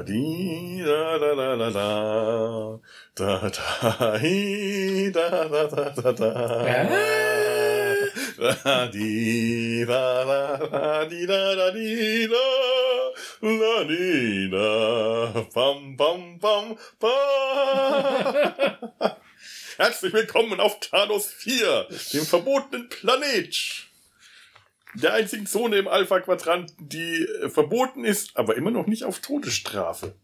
da, di, da, da, da, da, da, da, da, hi, da, da, da, da, da. Da, di, da, da, da, di, da, da, di, da, la, di, da, bam, bam, bam, bam. Herzlich willkommen auf Talos 4, dem verbotenen Planet. Der einzigen Zone im Alpha-Quadranten, die äh, verboten ist, aber immer noch nicht auf Todesstrafe.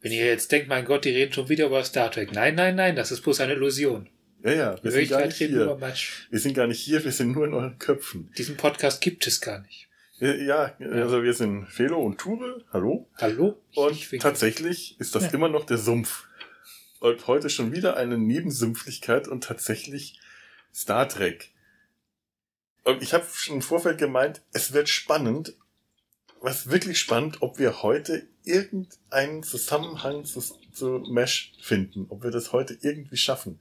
Wenn ihr jetzt denkt, mein Gott, die reden schon wieder über Star Trek. Nein, nein, nein, das ist bloß eine Illusion. Ja, ja, wir In sind, gar nicht reden wir über hier. Wir sind gar nicht hier, wir sind nur in euren Köpfen. Diesen Podcast gibt es gar nicht. Ja, also wir sind Felo und Ture, hallo. Hallo? Und tatsächlich ist das Ja. immer noch der Sumpf. Und heute schon wieder eine Nebensümpflichkeit und tatsächlich Star Trek. Und ich habe schon im Vorfeld gemeint, es wird spannend, was wirklich spannend, ob wir heute irgendeinen Zusammenhang zu, zu Mesh finden, ob wir das heute irgendwie schaffen.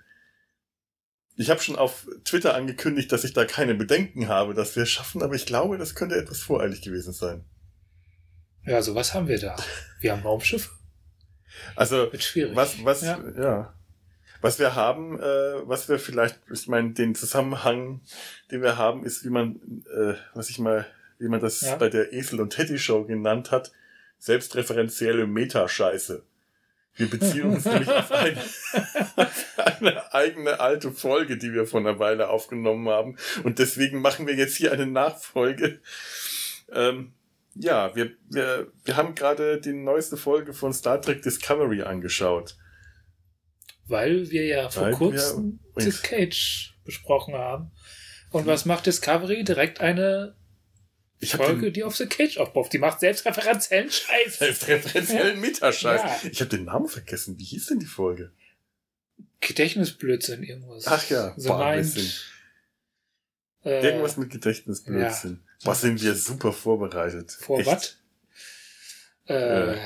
Ich habe schon auf Twitter angekündigt, dass ich da keine Bedenken habe, dass wir es schaffen, aber ich glaube, das könnte etwas voreilig gewesen sein. Ja, so was haben wir da? Wir haben Raumschiffe. Also. Was, was, ja. Ja. Was wir haben, äh, was wir vielleicht, ich meine, den Zusammenhang, den wir haben, ist, wie man, äh, was ich mal, wie man das Ja. bei der Esel und Teddy Show genannt hat, selbstreferenzielle Metascheiße. Wir beziehen uns nämlich auf eine, auf eine eigene alte Folge, die wir vor einer Weile aufgenommen haben. Und deswegen machen wir jetzt hier eine Nachfolge. Ähm, ja, wir, wir, wir haben gerade die neueste Folge von Star Trek Discovery angeschaut. Weil wir ja vor Weil kurzem The Cage besprochen haben. Und was macht Discovery? Direkt eine Ich Folge, den die auf The Cage aufbaut. Die macht selbstreferenziellen Scheiß. selbstreferenziellen Metascheiß. Ja. Ich habe den Namen vergessen. Wie hieß denn die Folge? Gedächtnisblödsinn, irgendwas. Ach ja, so äh, Irgendwas mit Gedächtnisblödsinn. Was sind wir super vorbereitet. Vor was? Äh, Äh,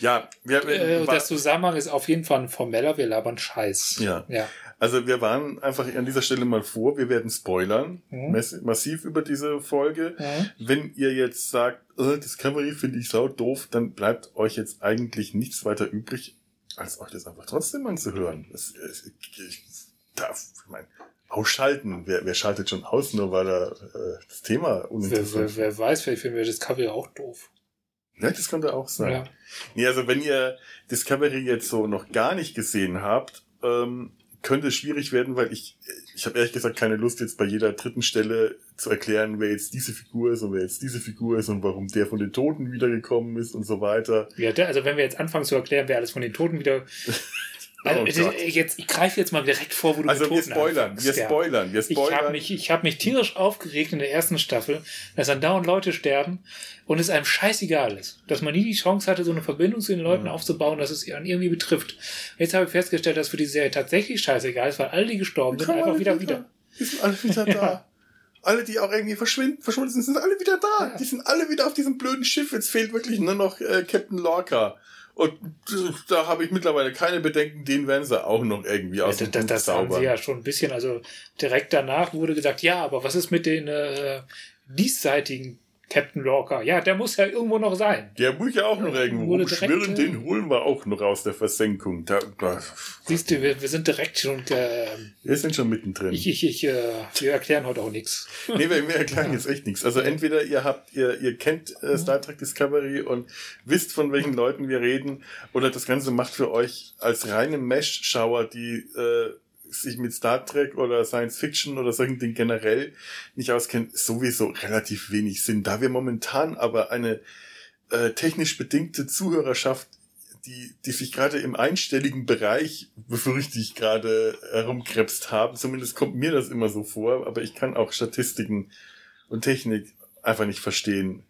Ja, wir, äh, das Zusammenhang ist auf jeden Fall ein formeller, wir labern Scheiß. Ja. Ja. also wir waren einfach an dieser Stelle mal vor. Wir werden spoilern. Mhm. mass- Massiv über diese Folge. Mhm. Wenn ihr jetzt sagt, äh, Discovery finde ich sau doof, dann bleibt euch jetzt eigentlich nichts weiter übrig, als euch das einfach trotzdem anzuhören. Das, ich darf, ich mein, ausschalten. Wer, wer schaltet schon aus, nur weil er äh, das Thema Wer, uninteressant wer, wer weiß, vielleicht finden wir Discovery auch doof. Ja, das könnte auch sein. Ja. Nee, also wenn ihr Discovery jetzt so noch gar nicht gesehen habt, ähm, könnte es schwierig werden, weil ich, ich habe ehrlich gesagt keine Lust, jetzt bei jeder dritten Stelle zu erklären, wer jetzt diese Figur ist und wer jetzt diese Figur ist und warum der von den Toten wiedergekommen ist und so weiter. Ja, der, also wenn wir jetzt anfangen zu erklären, wer alles von den Toten wieder. Also, Oh Gott. jetzt, ich greife jetzt mal direkt vor, wo du Also wir spoilern, wir Ja. spoilern, wir Ich habe spoilern. mich, ich hab mich tierisch aufgeregt in der ersten Staffel, dass dann dauernd Leute sterben und es einem scheißegal ist. Dass man nie die Chance hatte, so eine Verbindung zu den Leuten Mhm. aufzubauen, dass es einen irgendwie betrifft. Jetzt habe ich festgestellt, dass für die Serie tatsächlich scheißegal ist, weil alle, die gestorben sind, einfach wieder wieder. Die sind alle wieder da. Alle, die auch irgendwie verschwinden, verschwunden sind, sind alle wieder da. Ja. Die sind alle wieder auf diesem blöden Schiff. Jetzt fehlt wirklich nur noch äh, Captain Lorca. Und da habe ich mittlerweile keine Bedenken, den werden sie auch noch irgendwie aus Ja, dem das, das haben sie ja schon ein bisschen, also direkt danach wurde gesagt, ja, aber was ist mit den äh, diesseitigen Captain Lorca? Ja, der muss ja irgendwo noch sein. Der muss ja auch noch irgendwo rumschwirren, äh, den holen wir auch noch aus der Versenkung. Da, da, Siehst du, wir, wir sind direkt schon, äh, wir sind schon mittendrin. ich, ich, ich, äh, wir erklären heute auch nichts. nee, wir, wir erklären jetzt echt nichts. Also entweder ihr habt, ihr, ihr kennt äh, Star Trek Discovery und wisst, von welchen Leuten wir reden, oder das Ganze macht für euch als reine Mesh-Schauer, die äh, sich mit Star Trek oder Science Fiction oder solchen Dingen generell nicht auskennen, sowieso relativ wenig Sinn. Da wir momentan aber eine äh, technisch bedingte Zuhörerschaft die, die sich gerade im einstelligen Bereich, befürchte ich, gerade herumkrebst haben. Zumindest kommt mir das immer so vor, aber ich kann auch Statistiken und Technik einfach nicht verstehen.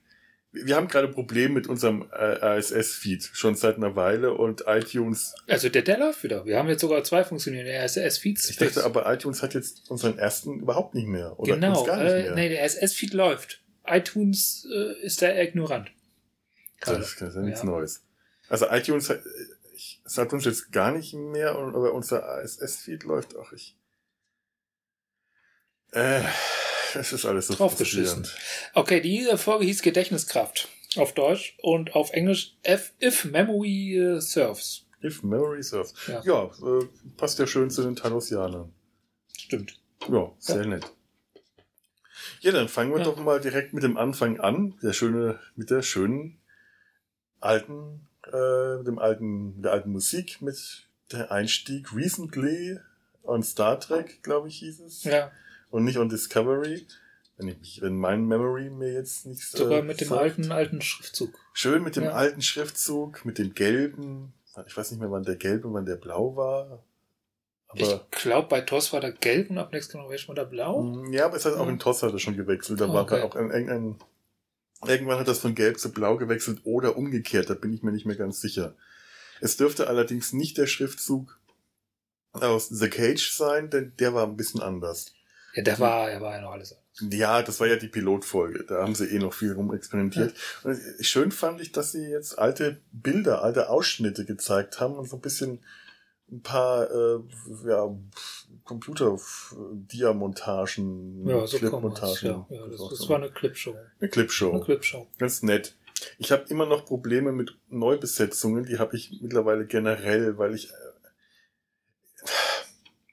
Wir haben gerade Probleme mit unserem äh, RSS-Feed schon seit einer Weile und iTunes, Also der, der läuft wieder. Wir haben jetzt sogar zwei funktionierende RSS-Feeds. ich dachte aber iTunes hat jetzt unseren ersten überhaupt nicht mehr. Oder genau, gar nicht äh, mehr. nee, der RSS-Feed läuft. iTunes äh, ist da eher ignorant. das ist ja nichts Ja. Neues. Also iTunes hat, ich, es hat uns jetzt gar nicht mehr, aber unser RSS-Feed läuft auch. Ich, äh, das ist alles so Draufgeschissen. Okay, diese Folge hieß Gedächtniskraft. Auf Deutsch und auf Englisch F If Memory äh, Serves. If Memory Serves. Ja. Ja, äh, passt ja schön zu den Thanosjanern. Stimmt. Ja, sehr nett. Ja, dann fangen wir Ja. doch mal direkt mit dem Anfang an. Der schöne, mit der schönen alten, äh, mit dem alten, mit der alten Musik, mit der Einstieg Recently on Star Trek, glaube ich, hieß es. Ja, Und nicht on Discovery. Wenn ich mich, wenn mein Memory mir jetzt nicht sogar äh, mit dem sagt. alten, alten Schriftzug. Schön mit dem Ja. alten Schriftzug, mit dem gelben. Ich weiß nicht mehr, wann der gelbe und wann der blau war. Aber ich glaube, bei TOS war der gelb und ab Next Generation war der blau. Mm, Ja, aber es hat auch in TOS hat er schon gewechselt. Da war Okay. auch ein, irgendein, irgendwann hat das von gelb zu blau gewechselt oder umgekehrt. Da bin ich mir nicht mehr ganz sicher. Es dürfte allerdings nicht der Schriftzug aus The Cage sein, denn der war ein bisschen anders. Ja, der war, er war ja noch alles. Ja, das war ja die Pilotfolge. Da haben sie eh noch viel rumexperimentiert. Und schön fand ich, dass sie jetzt alte Bilder, alte Ausschnitte gezeigt haben und so ein bisschen ein paar äh, ja, Computer-Dia-Montagen, Ja, so. Clip-Montagen. Ja, ja, das, das war eine Clipshow. eine Clipshow. Eine Clipshow. Ganz nett. Ich habe immer noch Probleme mit Neubesetzungen, die habe ich mittlerweile generell, weil ich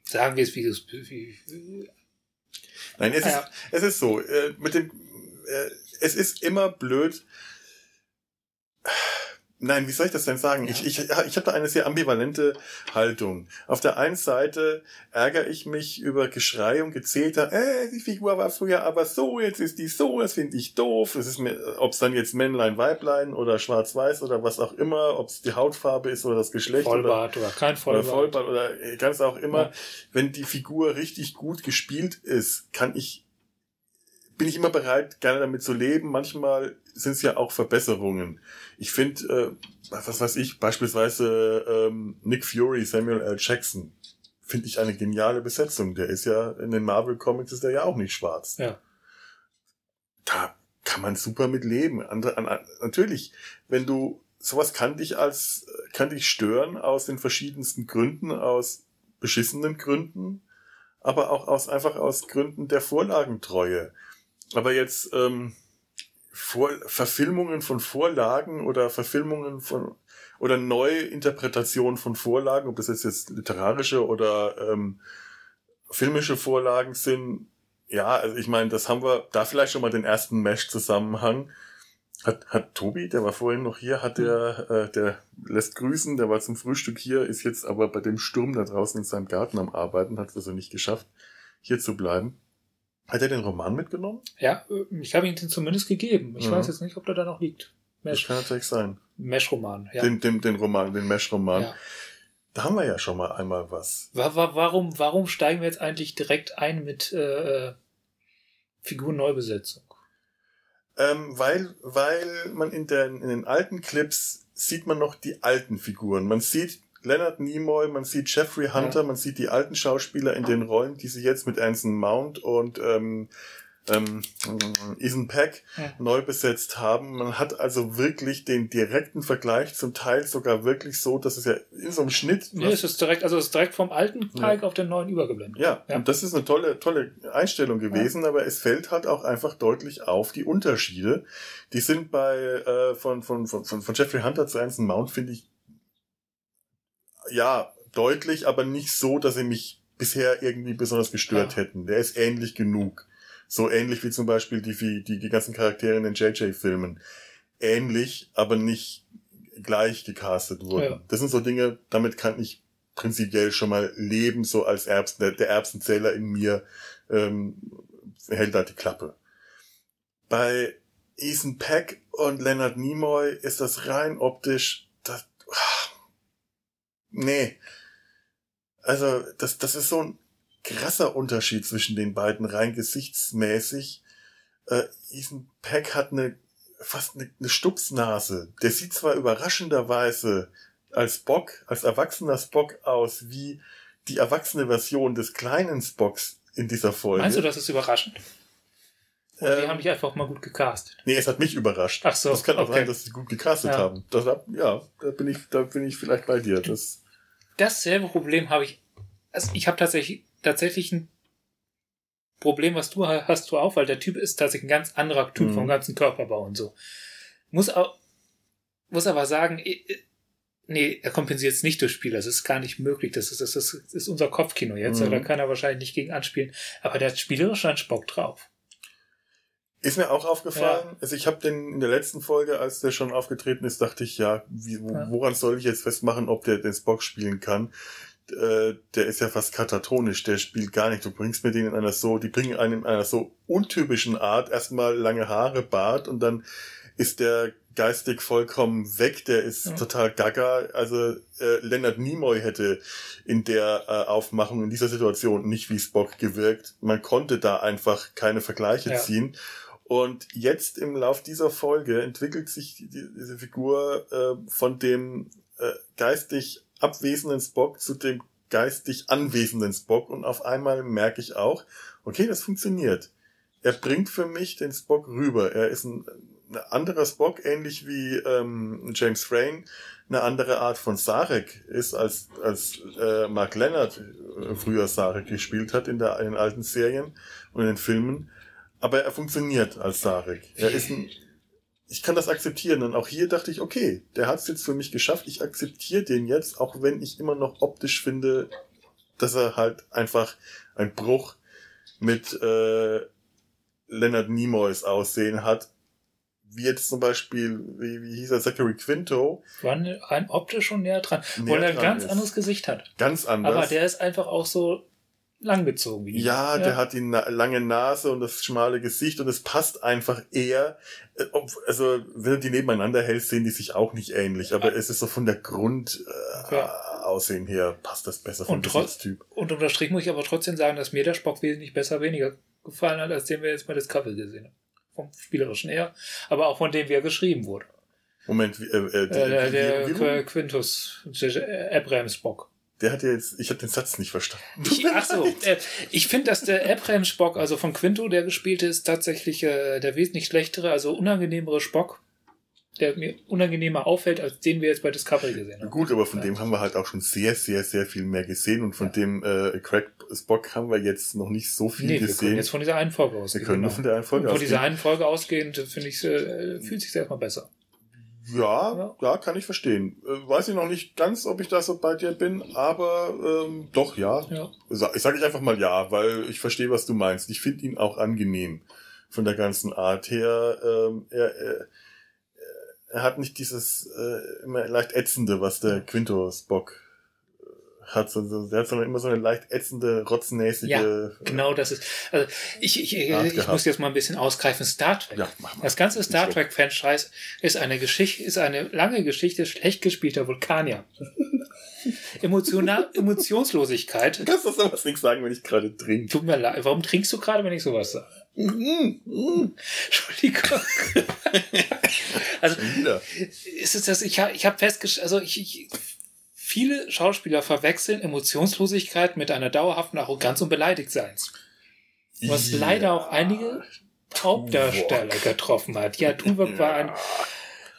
Sagen wir es, wie es wie, Nein, es, Ja. ist, es ist so, äh, mit dem, äh, es ist immer blöd. Nein, wie soll ich das denn sagen? Ja. Ich, ich, ich habe da eine sehr ambivalente Haltung. Auf der einen Seite ärgere ich mich über Geschrei und Gezeter, äh, die Figur war früher aber so, jetzt ist die so, das finde ich doof. Es ist mir, ob es dann jetzt Männlein, Weiblein oder Schwarz-Weiß oder was auch immer, ob es die Hautfarbe ist oder das Geschlecht oder Vollbart oder kein oder Vollbart. Vollbart oder äh, ganz auch immer, Ja. wenn die Figur richtig gut gespielt ist, kann ich, bin ich immer bereit, gerne damit zu leben. Manchmal sind es ja auch Verbesserungen. Ich finde, äh, was weiß ich, beispielsweise ähm, Nick Fury, Samuel L. Jackson, finde ich eine geniale Besetzung. Der ist ja, in den Marvel Comics ist er ja auch nicht schwarz. Ja. Da kann man super mit leben. Andere, an, natürlich, wenn du, sowas kann dich als, kann dich stören aus den verschiedensten Gründen, aus beschissenen Gründen, aber auch aus, einfach aus Gründen der Vorlagentreue. Aber jetzt, ähm, Vor Verfilmungen von Vorlagen oder Verfilmungen von oder Neuinterpretationen von Vorlagen, ob das jetzt, jetzt literarische oder ähm, filmische Vorlagen sind, ja, also ich meine, das haben wir, da vielleicht schon mal den ersten Mesh-Zusammenhang. Hat, hat Tobi, der war vorhin noch hier, hat der, äh, der lässt grüßen, der war zum Frühstück hier, ist jetzt aber bei dem Sturm da draußen in seinem Garten am Arbeiten, hat es also nicht geschafft, hier zu bleiben. Hat er den Roman mitgenommen? Ja, äh, ich habe ihn den zumindest gegeben. Ich Ja. weiß jetzt nicht, ob der da noch liegt. Das Mesh, kann natürlich sein. Mesh-Roman, ja. Den, den, den Roman, den Mesh-Roman. ja. Da haben wir ja schon mal einmal was. Wa- wa- Warum, warum steigen wir jetzt eigentlich direkt ein mit äh, äh, Figurneubesetzung? Ähm, weil, weil man in, der, in den alten Clips sieht man noch die alten Figuren. Man sieht Leonard Nimoy, man sieht Jeffrey Hunter, man sieht die alten Schauspieler in den Rollen, die sie jetzt mit Anson Mount und ähm, ähm, Ethan Peck Ja. neu besetzt haben. Man hat also wirklich den direkten Vergleich, zum Teil sogar wirklich so, dass es ja in so einem Schnitt Nee, es ist direkt, also es ist direkt vom alten Pike auf den neuen übergeblendet. ja, Ja. und das ist eine tolle, tolle Einstellung gewesen, aber es fällt halt auch einfach deutlich auf die Unterschiede. Die sind bei äh, von, von, von, von von Jeffrey Hunter zu Anson Mount, finde ich, ja, deutlich, aber nicht so, dass sie mich bisher irgendwie besonders gestört Ja. hätten. Der ist ähnlich genug. So ähnlich wie zum Beispiel die, die, die, ganzen Charaktere in den JJ-Filmen. Ähnlich, aber nicht gleich gecastet wurden. Ja. Das sind so Dinge, damit kann ich prinzipiell schon mal leben, so als Erbsen, der, der Erbsenzähler in mir ähm, hält da die Klappe. Bei Ethan Peck und Leonard Nimoy ist das rein optisch, das, ah, nee. Also, das, das ist so ein krasser Unterschied zwischen den beiden, rein gesichtsmäßig. Äh, Ethan Peck hat eine, fast eine, eine Stupsnase. Der sieht zwar überraschenderweise als Spock, als erwachsener Spock aus, wie die erwachsene Version des kleinen Spocks in dieser Folge. Meinst du, das ist überraschend? Oder die Ähm, haben dich einfach mal gut gecastet. Nee, es hat mich überrascht. Ach so, Das kann auch okay. sein, dass sie gut gecastet Ja. haben. Das, ja, da bin ich, da bin ich vielleicht bei dir. Das, Dasselbe Problem habe ich. Also ich habe tatsächlich, tatsächlich ein Problem, was du ha- hast, du auch, weil der Typ ist tatsächlich ein ganz anderer Typ Mhm. vom ganzen Körperbau und so. Muss auch, muss aber sagen, nee, er kompensiert es nicht durch Spiel. Das ist gar nicht möglich. Das ist, das ist, das ist unser Kopfkino jetzt. Mhm. Da kann er wahrscheinlich nicht gegen anspielen. Aber der hat spielerisch einen Spock drauf. Ist mir auch aufgefallen. Also ich habe den in der letzten Folge, als der schon aufgetreten ist, dachte ich, ja, wie, wo, Ja. woran soll ich jetzt festmachen, ob der den Spock spielen kann? Äh, der ist ja fast katatonisch, der spielt gar nicht. Du bringst mir den in einer so, die bringen einen in einer so untypischen Art, erstmal lange Haare, Bart und dann ist der geistig vollkommen weg, der ist Ja. total gaga. Also äh, Leonard Nimoy hätte in der äh, Aufmachung, in dieser Situation nicht wie Spock gewirkt. Man konnte da einfach keine Vergleiche Ja. ziehen. Und jetzt im Lauf dieser Folge entwickelt sich die, diese Figur äh, von dem äh, geistig abwesenden Spock zu dem geistig anwesenden Spock und auf einmal merke ich auch, okay, das funktioniert. Er bringt für mich den Spock rüber. Er ist ein, ein anderer Spock, ähnlich wie ähm, James Frayne eine andere Art von Sarek ist, als, als äh, Mark Leonard äh, früher Sarek gespielt hat in, der, in den alten Serien und in den Filmen. Aber er funktioniert als Sarek. Er ist ein, ich kann das akzeptieren. Und auch hier dachte ich, okay, der hat es jetzt für mich geschafft. Ich akzeptiere den jetzt, auch wenn ich immer noch optisch finde, dass er halt einfach ein Bruch mit äh, Leonard Nimoys Aussehen hat. Wie jetzt zum Beispiel, wie, wie hieß er, Zachary Quinto. War rein optisch schon näher dran. Näher weil er ein ganz ist. anderes Gesicht hat. Ganz anders. Aber der ist einfach auch so langgezogen. Wie Ja, der hat die na lange Nase und das schmale Gesicht und es passt einfach eher. äh, Also, wenn du die nebeneinander hältst, sehen die sich auch nicht ähnlich, aber es ist so von der Grund äh, Ja. Her passt das besser vom Gesichtstyp. Und unter Strich muss ich aber trotzdem sagen, dass mir der Spock wesentlich besser weniger gefallen hat, als den wir jetzt bei Discovery gesehen haben. Vom Spielerischen her, aber auch von dem, wie er geschrieben wurde. Moment, wie, äh, äh, Äh, der Qu- wie, Quintus, Abraham Spock. Der hat ja jetzt, ich habe den Satz nicht verstanden. Ich, ach so, äh, ich finde, dass der Abraham Spock, also von Quinto, der gespielte, ist tatsächlich äh, der wesentlich schlechtere, also unangenehmere Spock, der mir unangenehmer auffällt, als den wir jetzt bei Discovery gesehen haben. Gut, aber von dem haben wir halt auch schon sehr, sehr, sehr viel mehr gesehen und von dem äh, Craig Spock haben wir jetzt noch nicht so viel Nee, wir können gesehen. jetzt von dieser einen Folge Wir ausgehen. können nur genau. von der einen Folge Und von dieser ausgehen. einen Folge ausgehend, finde ich, äh, fühlt sich erstmal besser. Ja, Ja. ja, kann ich verstehen. Äh, weiß ich noch nicht ganz, ob ich da so bei dir bin, aber ähm, doch, ja. Ja. Ich sage ich einfach mal ja, weil ich verstehe, was du meinst. Ich finde ihn auch angenehm von der ganzen Art her. Ähm, er, er, er hat nicht dieses äh, immer leicht ätzende, was der Quinto Spock hat. Also, der hat sondern immer so eine leicht ätzende, rotznäsige. Ja, Genau das ist. Also ich, ich, ich, muss jetzt mal ein bisschen ausgreifen. Star Trek. Ja, mach mal. Das ganze Star Nicht Trek Franchise ist eine Geschichte, ist eine lange Geschichte schlecht gespielter Vulkanier. Emotional, Emotionslosigkeit. Du kannst doch sowas nicht sagen, wenn ich gerade trinke. Tut mir leid. Warum trinkst du gerade, wenn ich sowas sage? Mhm, mhm. Entschuldigung. also ist es das? Ich habe ich hab festgestellt, also ich, ich viele Schauspieler verwechseln Emotionslosigkeit mit einer dauerhaften Arroganz und Beleidigtseins. Was Ja. leider auch einige Hauptdarsteller getroffen hat. Ja, Tuvok war ein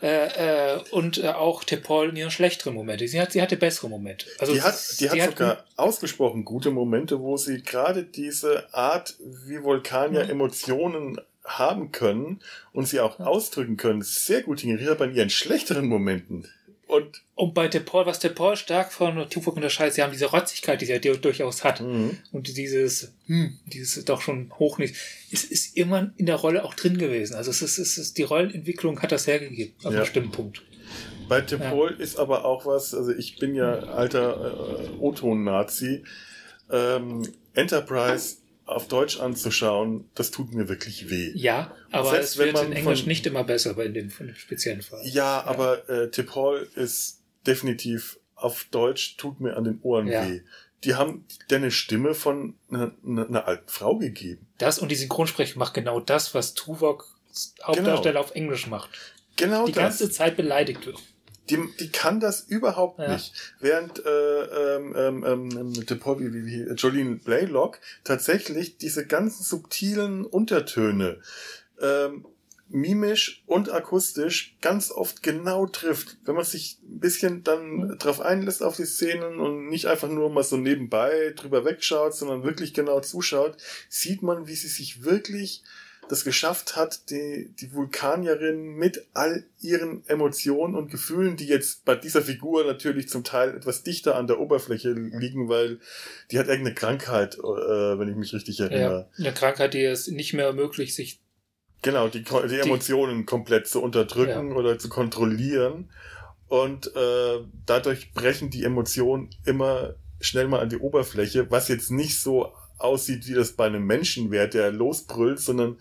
äh, äh, und äh, auch Tepol in ihren schlechteren Momente. Sie, hat, sie hatte bessere Momente. Also die hat, die hat sogar ausgesprochen gute Momente, wo sie gerade diese Art, wie Vulkanier Mhm. Emotionen haben können und sie auch Ja. ausdrücken können, sehr gut hingeriert, aber in ihren schlechteren Momenten. Und Und bei Tepol, was Tepol stark von Tuvok unterscheidet, sie haben diese Rotzigkeit, die sie ja durchaus hat. mhm. Und dieses, hm, dieses doch schon hochnicht, es ist immer in der Rolle auch drin gewesen. Also es ist, es ist die Rollenentwicklung hat das hergegeben, ab Ja. einem bestimmten Punkt. bei Tepol ist aber auch was, also ich bin ja alter äh, O-Ton-Nazi, ähm, Enterprise auf Deutsch anzuschauen, das tut mir wirklich weh. Ja, aber Selbst es wenn wird man in Englisch von- nicht immer besser bei in dem, speziellen Fall. Ja, aber äh, Tip Hall ist definitiv auf Deutsch tut mir an den Ohren Ja. weh. Die haben dir eine Stimme von einer, einer, einer alten Frau gegeben. Das und die Synchronsprecher macht genau das, was Tuvok Hauptdarsteller auf Englisch macht. Genau Die das. ganze Zeit beleidigt wird. Die, die kann das überhaupt Ja. nicht. Während äh, ähm, ähm, ähm, Hall, wie, wie, wie, Jolene Blaylock tatsächlich diese ganzen subtilen Untertöne ähm, mimisch und akustisch ganz oft genau trifft. Wenn man sich ein bisschen dann drauf einlässt auf die Szenen und nicht einfach nur mal so nebenbei drüber wegschaut, sondern wirklich genau zuschaut, sieht man, wie sie sich wirklich das geschafft hat, die, die Vulkanierin mit all ihren Emotionen und Gefühlen, die jetzt bei dieser Figur natürlich zum Teil etwas dichter an der Oberfläche liegen, weil die hat irgendeine Krankheit, äh, wenn ich mich richtig erinnere. Ja, eine Krankheit, die es nicht mehr ermöglicht, sich Genau, die, die Emotionen die, komplett zu unterdrücken ja. oder zu kontrollieren. Und äh, dadurch brechen die Emotionen immer schnell mal an die Oberfläche, was jetzt nicht so aussieht, wie das bei einem Menschen wäre, der losbrüllt, sondern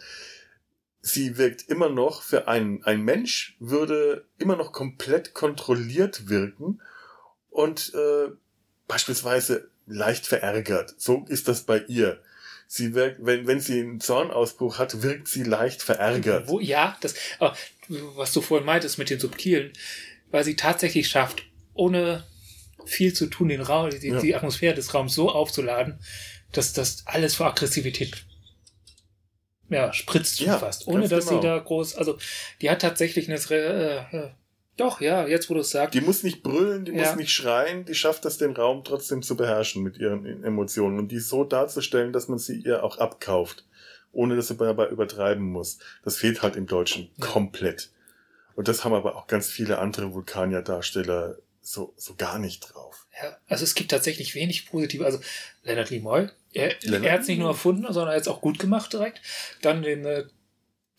sie wirkt immer noch für einen, ein Mensch würde immer noch komplett kontrolliert wirken und äh, beispielsweise leicht verärgert. So ist das bei ihr. Sie wirkt, wenn, wenn sie einen Zornausbruch hat, wirkt sie leicht verärgert. Wo, ja, das, was du vorhin meintest mit den Subtilen, weil sie tatsächlich schafft, ohne viel zu tun, den Raum, die, ja. die Atmosphäre des Raums so aufzuladen, dass das alles vor Aggressivität ja, spritzt ja, fast, ohne dass genau. sie da groß, also die hat tatsächlich eine, äh, äh, doch, ja, jetzt wo du es sagst. Die muss nicht brüllen, die ja. muss nicht schreien, die schafft es, den Raum trotzdem zu beherrschen mit ihren Emotionen und die so darzustellen, dass man sie ihr auch abkauft, ohne dass sie dabei übertreiben muss. Das fehlt halt im Deutschen ja. komplett. Und das haben aber auch ganz viele andere Vulkanier-Darsteller so, so gar nicht drauf. Ja, also es gibt tatsächlich wenig positive. Also Leonard Nimoy, er, er hat es nicht nur erfunden, sondern er hat es auch gut gemacht direkt. Dann den äh,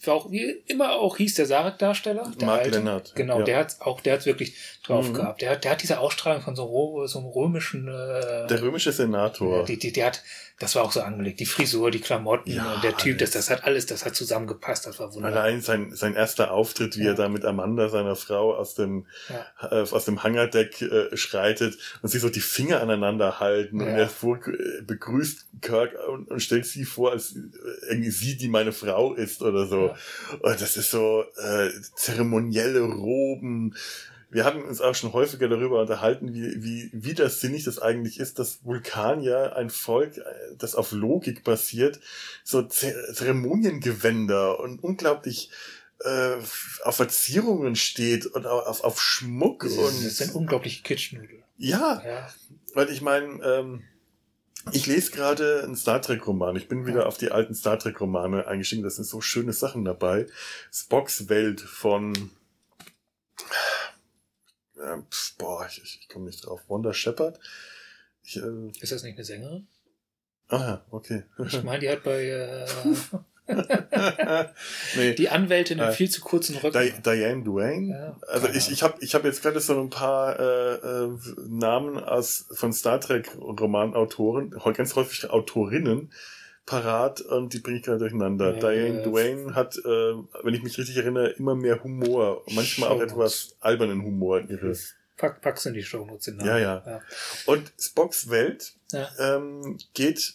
auch wie immer auch hieß der Sarek-Darsteller. Mark alte, Lennart. Genau, ja. der hat auch, der hat wirklich drauf mhm. gehabt. Der, der hat diese Ausstrahlung von so, so einem römischen. Äh, der römische Senator. Die, die, der hat, das war auch so angelegt. Die Frisur, die Klamotten, ja, der Typ, das, das hat alles, das hat zusammengepasst. Das war wunderbar. Allein sein, sein erster Auftritt, wie ja. er da mit Amanda, seiner Frau, aus dem, ja. äh, aus dem Hangardeck äh, schreitet und sie so die Finger aneinander halten und er vor, äh, begrüßt Kirk und, und stellt sie vor, als äh, irgendwie sie, die meine Frau ist oder so. Und das ist so äh, zeremonielle Roben. Wir haben uns auch schon häufiger darüber unterhalten, wie, wie widersinnig das eigentlich ist, dass Vulkanier, ein Volk, äh, das auf Logik basiert, so Zeremoniengewänder und unglaublich äh, auf Verzierungen steht und auf, auf Schmuck. Das, und das sind unglaublich Kitschnudel. Ja, ja, weil ich meine, ähm, ich lese gerade einen Star Trek Roman. Ich bin wieder auf die alten Star Trek Romane eingestiegen. Da sind so schöne Sachen dabei. Spocks Welt von äh, boah, ich, ich, komme nicht drauf. Wanda Shepard. Ich, äh, Ist das nicht eine Sängerin? Ah ja, okay. Ich meine, die hat bei äh, nee. Die Anwältin in äh, viel zu kurzen Röcken. Di Diane Duane. Ja, also ich, ich habe ich hab jetzt gerade so ein paar äh, äh, Namen aus von Star Trek Romanautoren, ganz häufig Autorinnen parat und die bringe ich gerade durcheinander. Ja, Diane ja, Duane hat, äh, wenn ich mich richtig erinnere, immer mehr Humor, manchmal auch etwas albernen Humor in ihre. Pack, pack's in die Shownotes hinein. Ja, ja, ja. Und Spocks Welt ähm, geht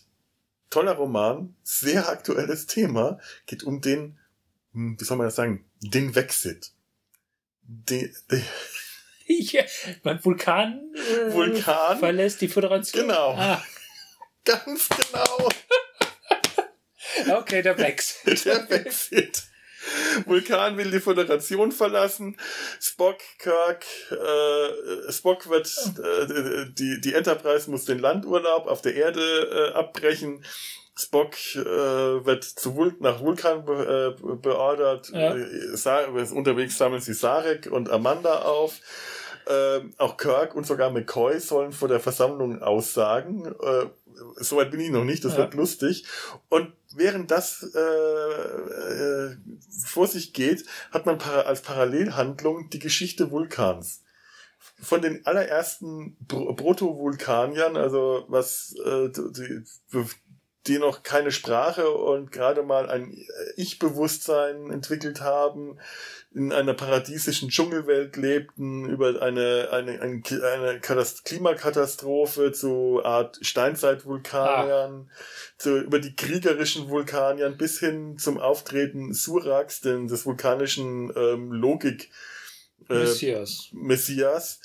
toller Roman, sehr aktuelles Thema, geht um den, hm, wie soll man das sagen, den Wexit. Den, den ja, mein Vulkan, äh, Vulkan verlässt die Föderation. Genau. Ah. Ganz genau. Okay, der Brexit. der Brexit. Vulkan will die Föderation verlassen. Spock, Kirk, äh, Spock wird, äh, die, die Enterprise muss den Landurlaub auf der Erde äh, abbrechen. Spock äh, wird zu Vul nach Vulkan be äh, beordert. Ja. Äh, unterwegs sammeln sie Sarek und Amanda auf. Äh, auch Kirk und sogar McCoy sollen vor der Versammlung aussagen. Äh, Soweit bin ich noch nicht, das ja. wird lustig. Und während das äh, äh, vor sich geht, hat man para als Parallelhandlung die Geschichte Vulkans. Von den allerersten Proto-Vulkaniern, also was äh, die, die noch keine Sprache und gerade mal ein Ich-Bewusstsein entwickelt haben, in einer paradiesischen Dschungelwelt lebten, über eine, eine, eine, eine Klimakatastrophe zu Art Steinzeitvulkaniern, ah. zu, über die kriegerischen Vulkaniern bis hin zum Auftreten Suraks, denn des vulkanischen ähm, Logik äh, Messias. Messias.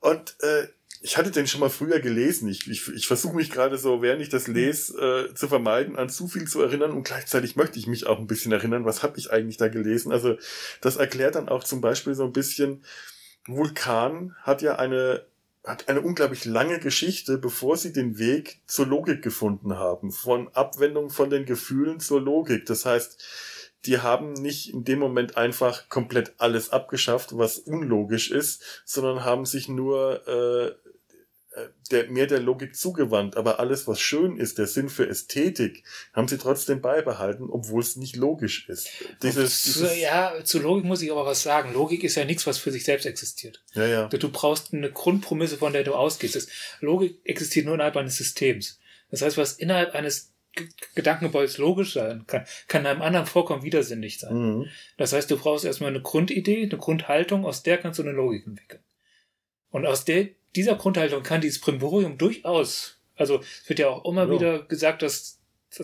Und äh, ich hatte den schon mal früher gelesen. Ich, ich, ich versuche mich gerade so, während ich das lese, äh, zu vermeiden, an zu viel zu erinnern und gleichzeitig möchte ich mich auch ein bisschen erinnern, was habe ich eigentlich da gelesen. Also das erklärt dann auch zum Beispiel so ein bisschen, Vulkan hat ja eine hat eine unglaublich lange Geschichte, bevor sie den Weg zur Logik gefunden haben. Von Abwendung von den Gefühlen zur Logik. Das heißt, die haben nicht in dem Moment einfach komplett alles abgeschafft, was unlogisch ist, sondern haben sich nur äh, der, mehr der Logik zugewandt. Aber alles, was schön ist, der Sinn für Ästhetik, haben sie trotzdem beibehalten, obwohl es nicht logisch ist. Dieses, dieses ja, zu Logik muss ich aber was sagen. Logik ist ja nichts, was für sich selbst existiert. Ja, ja. Du brauchst eine Grundpromisse, von der du ausgehst. Logik existiert nur innerhalb eines Systems. Das heißt, was innerhalb eines Gedankengebäudes logisch sein kann, kann einem anderen vollkommen widersinnig sein. Mhm. Das heißt, du brauchst erstmal eine Grundidee, eine Grundhaltung, aus der kannst du eine Logik entwickeln. Und aus der dieser Grundhaltung kann dieses Primborium durchaus, also es wird ja auch immer ja. wieder gesagt, dass,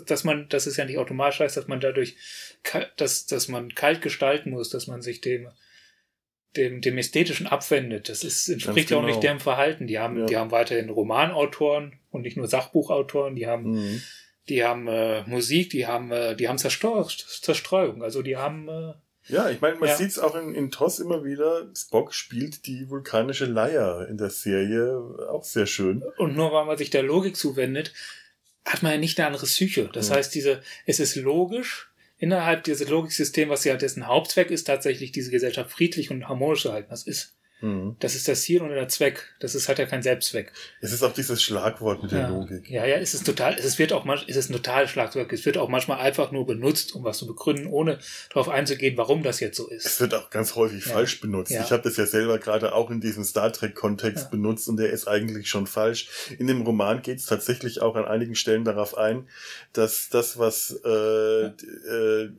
dass man, dass es ja nicht automatisch heißt, dass man dadurch, dass, dass man kalt gestalten muss, dass man sich dem, dem, dem Ästhetischen abwendet. Das ist, entspricht genau. ja auch nicht genau. deren Verhalten. Die haben, ja. die haben weiterhin Romanautoren und nicht nur Sachbuchautoren, die haben, mhm. die haben äh, Musik, die haben, äh, die haben Zerstreu Zerstreuung, also die haben äh, ja, ich meine, man ja. sieht es auch in, in TOS immer wieder. Spock spielt die vulkanische Leier in der Serie auch sehr schön. Und nur weil man sich der Logik zuwendet, hat man ja nicht eine andere Psyche. Das ja. heißt, diese, es ist logisch, innerhalb dieses Logiksystems, was ja dessen Hauptzweck ist, tatsächlich diese Gesellschaft friedlich und harmonisch zu halten. Das ist. Mhm. Das ist das Ziel und der Zweck. Das ist, hat ja keinen Selbstzweck. Es ist auch dieses Schlagwort mit ja. der Logik. Ja, ja, es ist total, es wird auch manchmal, es ist ein totales Schlagwort. Es wird auch manchmal einfach nur benutzt, um was zu begründen, ohne darauf einzugehen, warum das jetzt so ist. Es wird auch ganz häufig ja. falsch benutzt. Ja. Ich habe das ja selber gerade auch in diesem Star Trek-Kontext benutzt und der ist eigentlich schon falsch. In dem Roman geht es tatsächlich auch an einigen Stellen darauf ein, dass das, was äh, äh,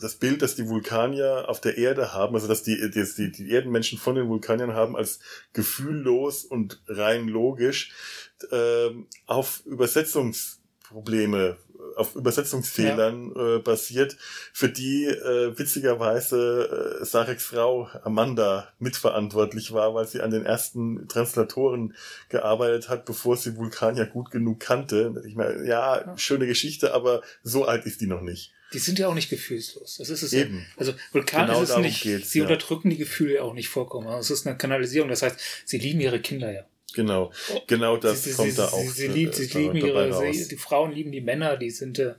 das Bild, das die Vulkanier auf der Erde haben, also dass die, die, die Erdenmenschen von den Vulkaniern haben, als gefühllos und rein logisch, äh, auf Übersetzungsprobleme auf Übersetzungsfehlern ja. äh, basiert, für die äh, witzigerweise äh, Sareks Frau Amanda mitverantwortlich war, weil sie an den ersten Translatoren gearbeitet hat, bevor sie Vulkanier gut genug kannte. Ich meine, ja, ja, schöne Geschichte, aber so alt ist die noch nicht. Die sind ja auch nicht gefühlslos. Das ist es Eben. Ja. Also Vulkan genau ist es nicht. sie ja. unterdrücken die Gefühle auch nicht vollkommen. Also es ist eine Kanalisierung. Das heißt, sie lieben ihre Kinder ja. Genau, genau das sie, kommt sie, da auch. Sie, sie, lieb, sie lieben ihre, sie, die Frauen lieben die Männer, die sind, äh,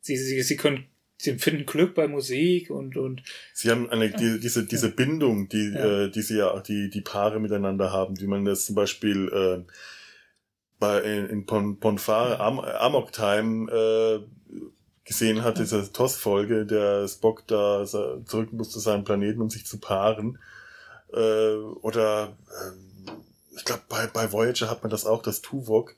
sie, sie, sie können, sie finden Glück bei Musik und, und. Sie haben eine, die, diese, diese ja. Bindung, die, ja. äh, die sie ja, die, die Paare miteinander haben, wie man das zum Beispiel, äh, bei, in, in Pon, Ponfar, Am, Amok Time, äh, gesehen hat, diese TOS-Folge, der Spock da zurück muss zu seinem Planeten, um sich zu paaren. Äh, oder äh, ich glaube, bei, bei Voyager hat man das auch, dass Tuvok,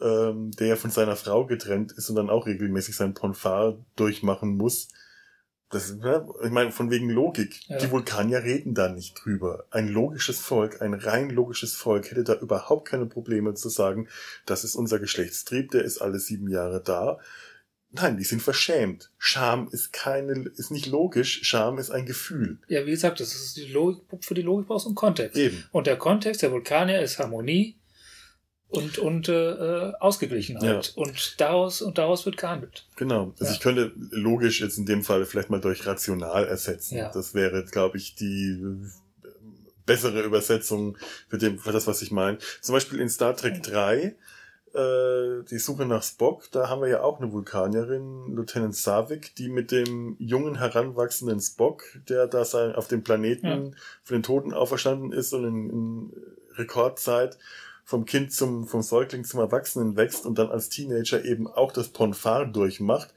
ähm, der ja von seiner Frau getrennt ist und dann auch regelmäßig sein Ponfar durchmachen muss. Das, ich meine, von wegen Logik. Ja. Die Vulkanier reden da nicht drüber. Ein logisches Volk, ein rein logisches Volk hätte da überhaupt keine Probleme zu sagen, das ist unser Geschlechtstrieb, der ist alle sieben Jahre da. Nein, die sind verschämt. Scham ist keine, ist nicht logisch. Scham ist ein Gefühl. Ja, wie gesagt, das ist die Logik, für die Logik brauchst du einen Kontext. Eben. Und der Kontext der Vulkanier ist Harmonie und, und äh, Ausgeglichenheit. Ja. Und daraus, und daraus wird gehandelt. Genau. Also ja. ich könnte logisch jetzt in dem Fall vielleicht mal durch rational ersetzen. Ja. Das wäre, glaube ich, die bessere Übersetzung für, dem, für das, was ich meine. Zum Beispiel in Star Trek 3 äh, die Suche nach Spock, da haben wir ja auch eine Vulkanierin, Lieutenant Savik, die mit dem jungen, heranwachsenden Spock, der da sein, auf dem Planeten ja. von den Toten auferstanden ist und in, in Rekordzeit vom Kind zum, vom Säugling zum Erwachsenen wächst und dann als Teenager eben auch das Ponfar durchmacht.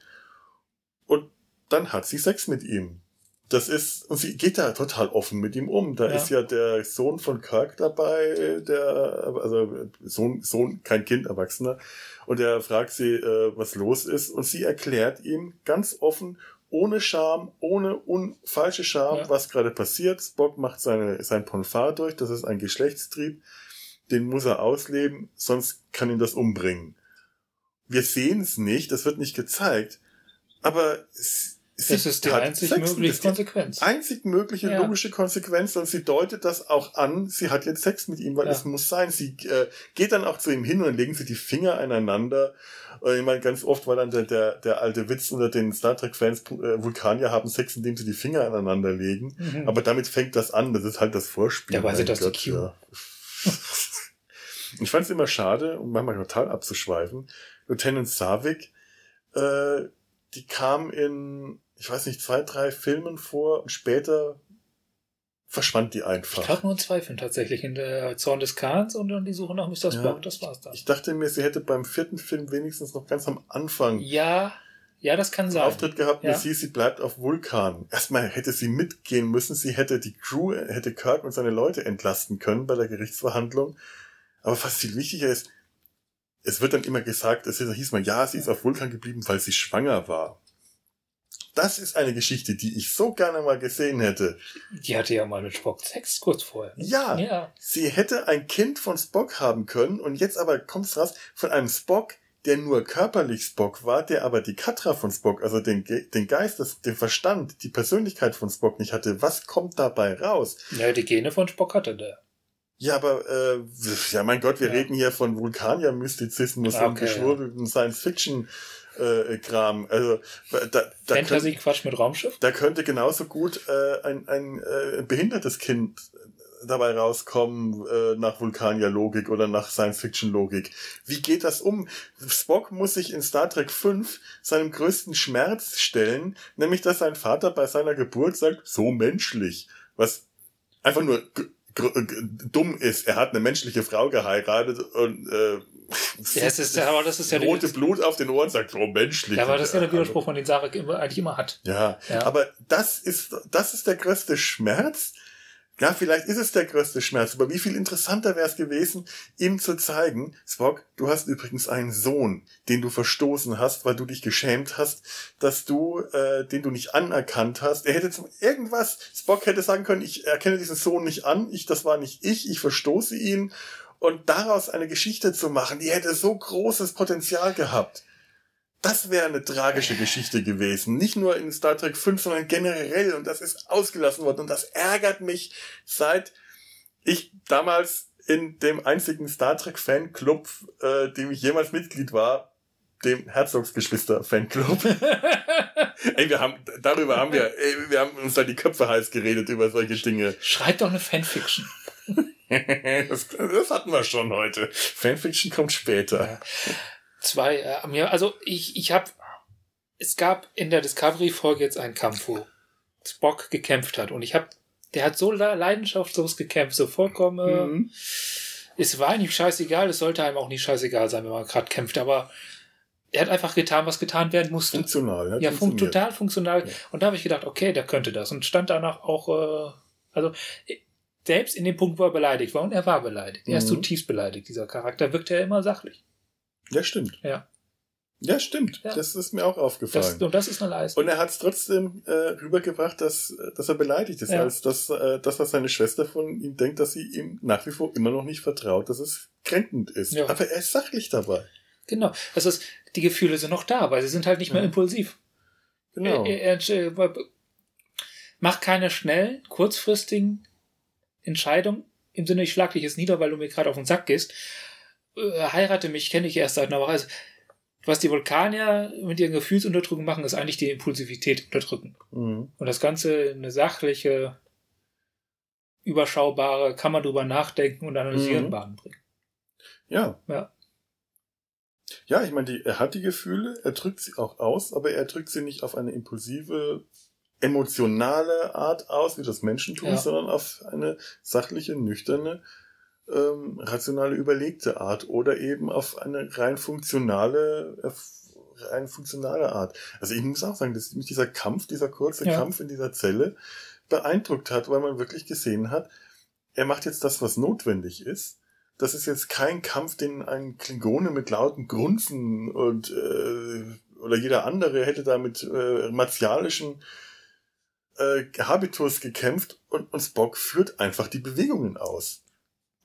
Und dann hat sie Sex mit ihm das ist, und sie geht da total offen mit ihm um. Da ja. ist ja der Sohn von Kirk dabei, der, also Sohn, Sohn, kein Kind, Erwachsener. Und er fragt sie, äh, was los ist. Und sie erklärt ihm ganz offen, ohne Scham, ohne un falsche Scham, ja. was gerade passiert. Spock macht seine, sein Ponfar durch, das ist ein Geschlechtstrieb. Den muss er ausleben, sonst kann ihn das umbringen. Wir sehen es nicht, das wird nicht gezeigt. Aber es, das ist die einzig Sex, mögliche Konsequenz. Einzig mögliche ja. logische Konsequenz und sie deutet das auch an, sie hat jetzt Sex mit ihm, weil ja. es muss sein. Sie äh, geht dann auch zu ihm hin und dann legen sie die Finger aneinander. Und ich meine, ganz oft war dann der, der, der alte Witz unter den Star Trek-Fans, äh, Vulkanier haben Sex, indem sie die Finger aneinander legen. Mhm. Aber damit fängt das an, das ist halt das Vorspiel. Ja, weil sie das Gott, die ja. Ich fand es immer schade, um manchmal total abzuschweifen, Lieutenant Savik, äh, die kam in, ich weiß nicht, zwei, drei Filmen vor und später verschwand die einfach. Ich glaube nur in zwei Filmen tatsächlich. In der Zorn des Kahns und dann die Suche nach Mr. Spock. Ja. Das war's dann. Ich dachte mir, sie hätte beim vierten Film wenigstens noch ganz am Anfang. Ja, ja, das kann sein. Auftritt gehabt, ja. sie, sie bleibt auf Vulkan. Erstmal hätte sie mitgehen müssen. Sie hätte die Crew, hätte Kirk und seine Leute entlasten können bei der Gerichtsverhandlung. Aber was viel wichtiger ist, es wird dann immer gesagt, es hieß mal, ja, sie ist auf Vulkan geblieben, weil sie schwanger war. Das ist eine Geschichte, die ich so gerne mal gesehen hätte. Die hatte ja mal mit Spock Sex kurz vorher. Ja, ja. Sie hätte ein Kind von Spock haben können und jetzt aber kommt es raus von einem Spock, der nur körperlich Spock war, der aber die Katra von Spock, also den, den Geist, das, den Verstand, die Persönlichkeit von Spock nicht hatte. Was kommt dabei raus? Ja, die Gene von Spock hatte der. Ja, aber äh, ja, mein Gott, wir ja. reden hier von Vulkanier-Mystizismus okay, und geschwurbelten ja. Science-Fiction. Äh, Kram. Also da, da Fantasy-Quatsch mit Raumschiff? Da könnte genauso gut äh, ein, ein äh, behindertes Kind dabei rauskommen äh, nach Vulkanier-Logik oder nach Science-Fiction-Logik. Wie geht das um? Spock muss sich in Star Trek 5 seinem größten Schmerz stellen, nämlich dass sein Vater bei seiner Geburt sagt, so menschlich. Was einfach nur dumm ist. Er hat eine menschliche Frau geheiratet und äh, ja, es ist, aber das ist ja rote Blut auf den Ohren sagt, oh menschlich. Ja, aber das ist ja der Widerspruch, von den Sarek immer, eigentlich immer hat. Ja, ja, aber das ist, das ist der größte Schmerz, ja, vielleicht ist es der größte Schmerz, aber wie viel interessanter wäre es gewesen, ihm zu zeigen, Spock, du hast übrigens einen Sohn, den du verstoßen hast, weil du dich geschämt hast, dass du, äh, den du nicht anerkannt hast. Er hätte zum irgendwas, Spock hätte sagen können, ich erkenne diesen Sohn nicht an, ich, das war nicht ich, ich verstoße ihn. Und daraus eine Geschichte zu machen, die hätte so großes Potenzial gehabt. Das wäre eine tragische Geschichte gewesen. Nicht nur in Star Trek 5, sondern generell. Und das ist ausgelassen worden. Und das ärgert mich, seit ich damals in dem einzigen Star Trek Fanclub, äh, dem ich jemals Mitglied war, dem Herzogsgeschwister Fanclub. ey, wir haben, darüber haben wir, ey, wir haben uns da die Köpfe heiß geredet über solche Dinge. Schreibt doch eine Fanfiction. das, das hatten wir schon heute. Fanfiction kommt später. Ja zwei, äh, also ich, ich habe, es gab in der Discovery-Folge jetzt einen Kampf, wo Spock gekämpft hat und ich habe, der hat so leidenschaftslos gekämpft, so vollkommen, äh, mhm. es war eigentlich scheißegal, es sollte einem auch nicht scheißegal sein, wenn man gerade kämpft, aber er hat einfach getan, was getan werden musste. Funktional, ja, fun total funktional. Ja. Und da habe ich gedacht, okay, der könnte das. Und stand danach auch, äh, also selbst in dem Punkt, wo er beleidigt war, und er war beleidigt. Er ist mhm. zutiefst beleidigt, dieser Charakter, wirkt er immer sachlich. Ja, stimmt. Ja. Ja, stimmt. Ja. Das ist mir auch aufgefallen. Das, und das ist eine Leistung. Und er hat es trotzdem äh, rübergebracht, dass, dass er beleidigt ist, ja. als dass, äh, das, was seine Schwester von ihm denkt, dass sie ihm nach wie vor immer noch nicht vertraut, dass es kränkend ist. Ja. Aber er ist sachlich dabei. Genau. Das ist, die Gefühle sind noch da, weil sie sind halt nicht mehr impulsiv. Genau. Er, er, er, macht keine schnellen, kurzfristigen Entscheidungen im Sinne, ich schlag dich jetzt nieder, weil du mir gerade auf den Sack gehst, äh, heirate mich, kenne ich erst seit einer Woche. Also, was die Vulkanier mit ihren Gefühlsunterdrückung machen, ist eigentlich die Impulsivität unterdrücken. Mhm. Und das Ganze eine sachliche, überschaubare, kann man drüber nachdenken und analysieren mhm. Bahn bringen. Ja. Ja. Ja, ich meine, er hat die Gefühle, er drückt sie auch aus, aber er drückt sie nicht auf eine impulsive, emotionale Art aus, wie das Menschen tun, ja. sondern auf eine sachliche, nüchterne, ähm, rationale, überlegte Art oder eben auf eine rein funktionale, äh, rein funktionale Art. Also ich muss auch sagen, dass mich dieser Kampf, dieser kurze ja. Kampf in dieser Zelle beeindruckt hat, weil man wirklich gesehen hat, er macht jetzt das, was notwendig ist. Das ist jetzt kein Kampf, den ein Klingone mit lauten Grunzen und äh, oder jeder andere hätte da mit äh, martialischen äh, Habitus gekämpft und, und Spock führt einfach die Bewegungen aus.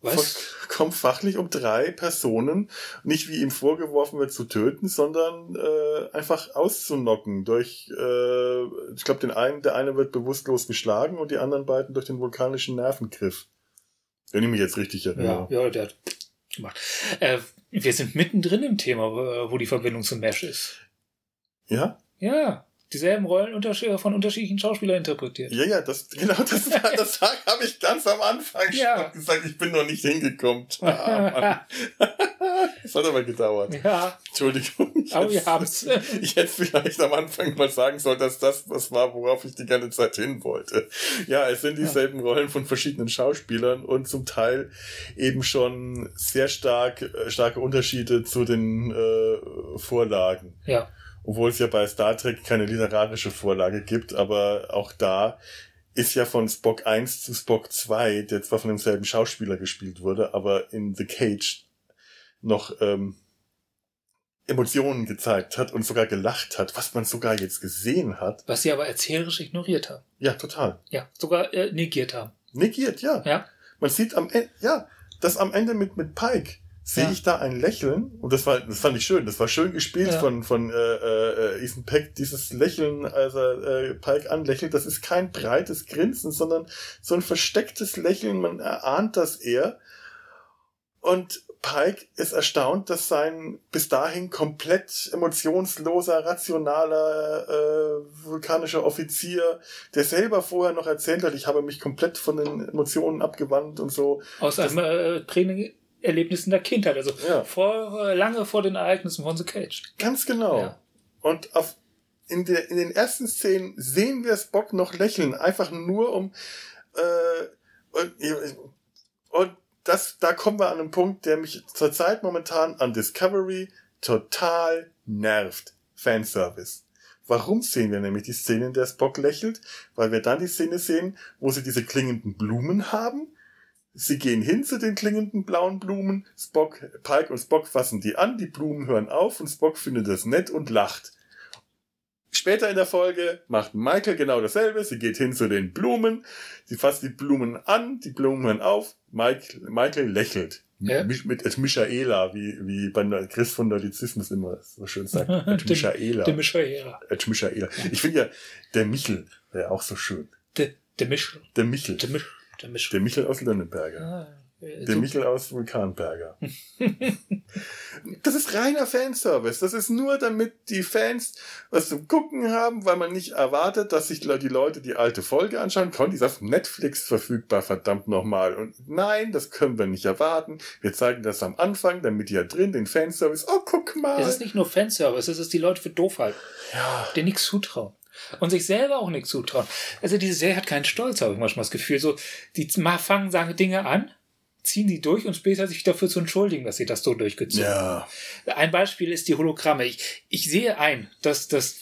Was? Kommt fachlich um drei Personen, nicht wie ihm vorgeworfen wird zu töten, sondern äh, einfach auszunocken durch, äh, ich glaube, den einen, der eine wird bewusstlos geschlagen und die anderen beiden durch den vulkanischen Nervengriff. Wenn ich mich jetzt richtig erinnere. Ja, ja der hat gemacht. Äh, wir sind mittendrin im Thema, wo die Verbindung zum Mesh ist. Ja? Ja dieselben Rollen von unterschiedlichen Schauspielern interpretiert. Ja, ja, das, genau, das, das habe ich ganz am Anfang ja. schon gesagt. Ich bin noch nicht hingekommen. Ah, Es hat aber gedauert. Ja. Entschuldigung. Ich Aber wir hätte- haben's. Ich hätte vielleicht am Anfang mal sagen sollen, dass das das war, worauf ich die ganze Zeit hin wollte. Ja, es sind dieselben Rollen von verschiedenen Schauspielern und zum Teil eben schon sehr stark, äh, starke Unterschiede zu den äh, Vorlagen. Ja. Obwohl es ja bei Star Trek keine literarische Vorlage gibt, aber auch da ist ja von Spock 1 zu Spock 2, der zwar von demselben Schauspieler gespielt wurde, aber in The Cage noch ähm, Emotionen gezeigt hat und sogar gelacht hat, was man sogar jetzt gesehen hat. Was sie aber erzählerisch ignoriert haben. Ja, total. Ja. Sogar äh, negiert haben. Negiert, ja. Ja. Man sieht am Ende, ja, das am Ende mit, mit Pike. Sehe Ja. ich da ein Lächeln und das war, das fand ich schön. Das war schön gespielt Ja. von von äh, äh, Ethan Peck. Dieses Lächeln, als er äh, Pike anlächelt, das ist kein breites Grinsen, sondern so ein verstecktes Lächeln. Man erahnt das eher. Und Pike ist erstaunt, dass sein bis dahin komplett emotionsloser, rationaler äh, vulkanischer Offizier, der selber vorher noch erzählt hat, ich habe mich komplett von den Emotionen abgewandt und so, Aus einem äh, Training-Erlebnis in der Kindheit. Also Ja. vor, lange vor den Ereignissen von The Cage. Ganz genau. Ja. Und auf, in, der, in den ersten Szenen sehen wir Spock noch lächeln, einfach nur um äh, und, und das, da kommen wir an einen Punkt, der mich zurzeit momentan an Discovery total nervt. Fanservice. Warum sehen wir nämlich die Szene, in der Spock lächelt? Weil wir dann die Szene sehen, wo sie diese klingenden Blumen haben. Sie gehen hin zu den klingenden blauen Blumen. Spock, Pike und Spock fassen die an, die Blumen hören auf und Spock findet das nett und lacht. Später in der Folge macht Michael genau dasselbe. Sie geht hin zu den Blumen, sie fasst die Blumen an, die Blumen hören auf, Mike, Michael lächelt. Ja. Mit, mit Michaela, wie, wie bei Chris von Nerdizismus immer so schön sagt. Et Michaela. Der Michaela. Et Michaela. Ich finde ja, der Michel wäre auch so schön. Der, der Michel. Der Michel. Der Michel. Der Michel. Der Michel aus Lönneberger. Ah, äh, Der so- Michel aus Vulkanberger. das ist reiner Fanservice. Das ist nur, damit die Fans was zum Gucken haben, weil man nicht erwartet, dass sich die Leute die alte Folge anschauen. Die ist auf Netflix verfügbar, verdammt nochmal. Und nein, das können wir nicht erwarten. Wir zeigen das am Anfang, damit ihr drin den Fanservice, oh, guck mal. Es ist nicht nur Fanservice, es ist die Leute für doof halten, ja, denen nichts zutrauen. Und sich selber auch nichts zutrauen. Also diese Serie hat keinen Stolz, habe ich manchmal das Gefühl. So, die fangen, sagen Dinge an, ziehen die durch und später sich dafür zu entschuldigen, dass sie das so durchgezogen haben. ja, Ein Beispiel ist die Hologramme. Ich, ich sehe ein, dass, dass,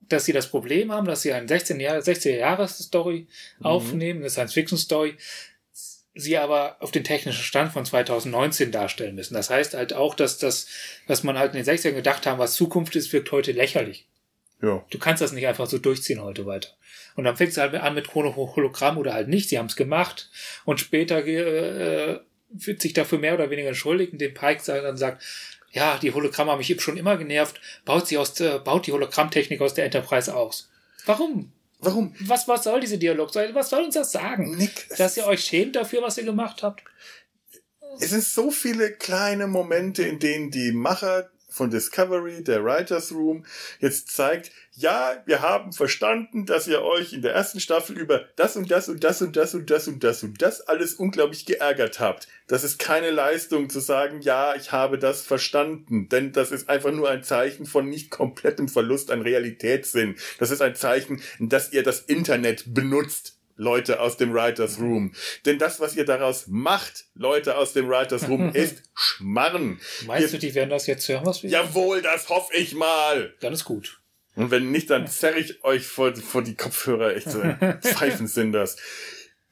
dass sie das Problem haben, dass sie eine 16 Jahre, 60er Jahres Story aufnehmen, eine Science-Fiction-Story, sie aber auf den technischen Stand von 2019 darstellen müssen. Das heißt halt auch, dass das, was man halt in den 60ern gedacht haben, was Zukunft ist, wirkt heute lächerlich. Ja. Du kannst das nicht einfach so durchziehen heute weiter. Und dann fängst du halt an mit Chrono- Hologramm oder halt nicht. Sie haben es gemacht und später äh, wird sich dafür mehr oder weniger entschuldigen, dem Pike sagt, dann sagt, ja, die Hologramme haben mich eben schon immer genervt, baut sie aus der, baut die Hologrammtechnik aus der Enterprise aus. Warum? Warum? Was, was soll diese Dialog sein? Was soll uns das sagen? Nick, Dass ihr euch schämt dafür, was ihr gemacht habt? es sind so viele kleine Momente, in denen die Macher von Discovery, der Writers Room, jetzt zeigt, ja, wir haben verstanden, dass ihr euch in der ersten Staffel über das und das und das und das und das und das und das alles unglaublich geärgert habt. Das ist keine Leistung zu sagen, ja, ich habe das verstanden, denn das ist einfach nur ein Zeichen von nicht komplettem Verlust an Realitätssinn. Das ist ein Zeichen, dass ihr das Internet benutzt. Leute aus dem Writers Room. Denn das, was ihr daraus macht, Leute aus dem Writers Room, ist Schmarren. Meinst Ihr- du, die werden das jetzt hören, was wir Jawohl, das hoffe ich mal. Dann ist gut. Und wenn nicht, dann zerre ich euch vor, vor die Kopfhörer. Echt so Pfeifen sind das.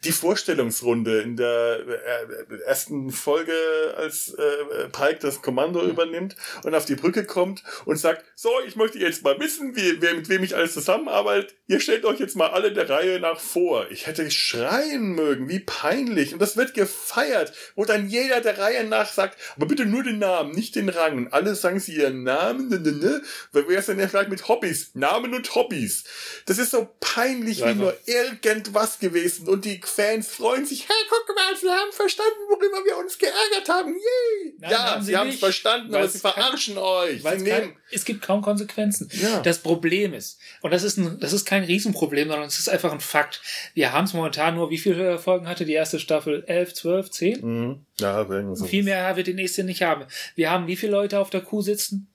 Die Vorstellungsrunde in der äh, ersten Folge, als äh, Pike das Kommando übernimmt und auf die Brücke kommt und sagt, so, ich möchte jetzt mal wissen, wie, wer, mit wem ich alles zusammenarbeitet. Ihr stellt euch jetzt mal alle der Reihe nach vor. Ich hätte schreien mögen, wie peinlich. Und das wird gefeiert, wo dann jeder der Reihe nach sagt, aber bitte nur den Namen, nicht den Rang. Und alle sagen sie ihren Namen, ne, ne, ne. Weil wäre es denn ja vielleicht mit Hobbys? Namen und Hobbys. Das ist so peinlich wie Leider. nur irgendwas gewesen. Und die Fans freuen sich, hey, guck mal, sie haben verstanden, worüber wir uns geärgert haben. Yay! Nein, ja, haben sie, sie haben es verstanden, aber sie verarschen euch. Weil Sie nehmen, es gibt kaum Konsequenzen. Ja. Das Problem ist, und das ist, ein, das ist kein Riesenproblem, sondern es ist einfach ein Fakt. Wir haben es momentan nur, wie viele Folgen hatte die erste Staffel? 11, 12, 10? Mhm. Ja. Viel mehr wird die nächste nicht haben. Wir haben wie viele Leute auf der Kuh sitzen?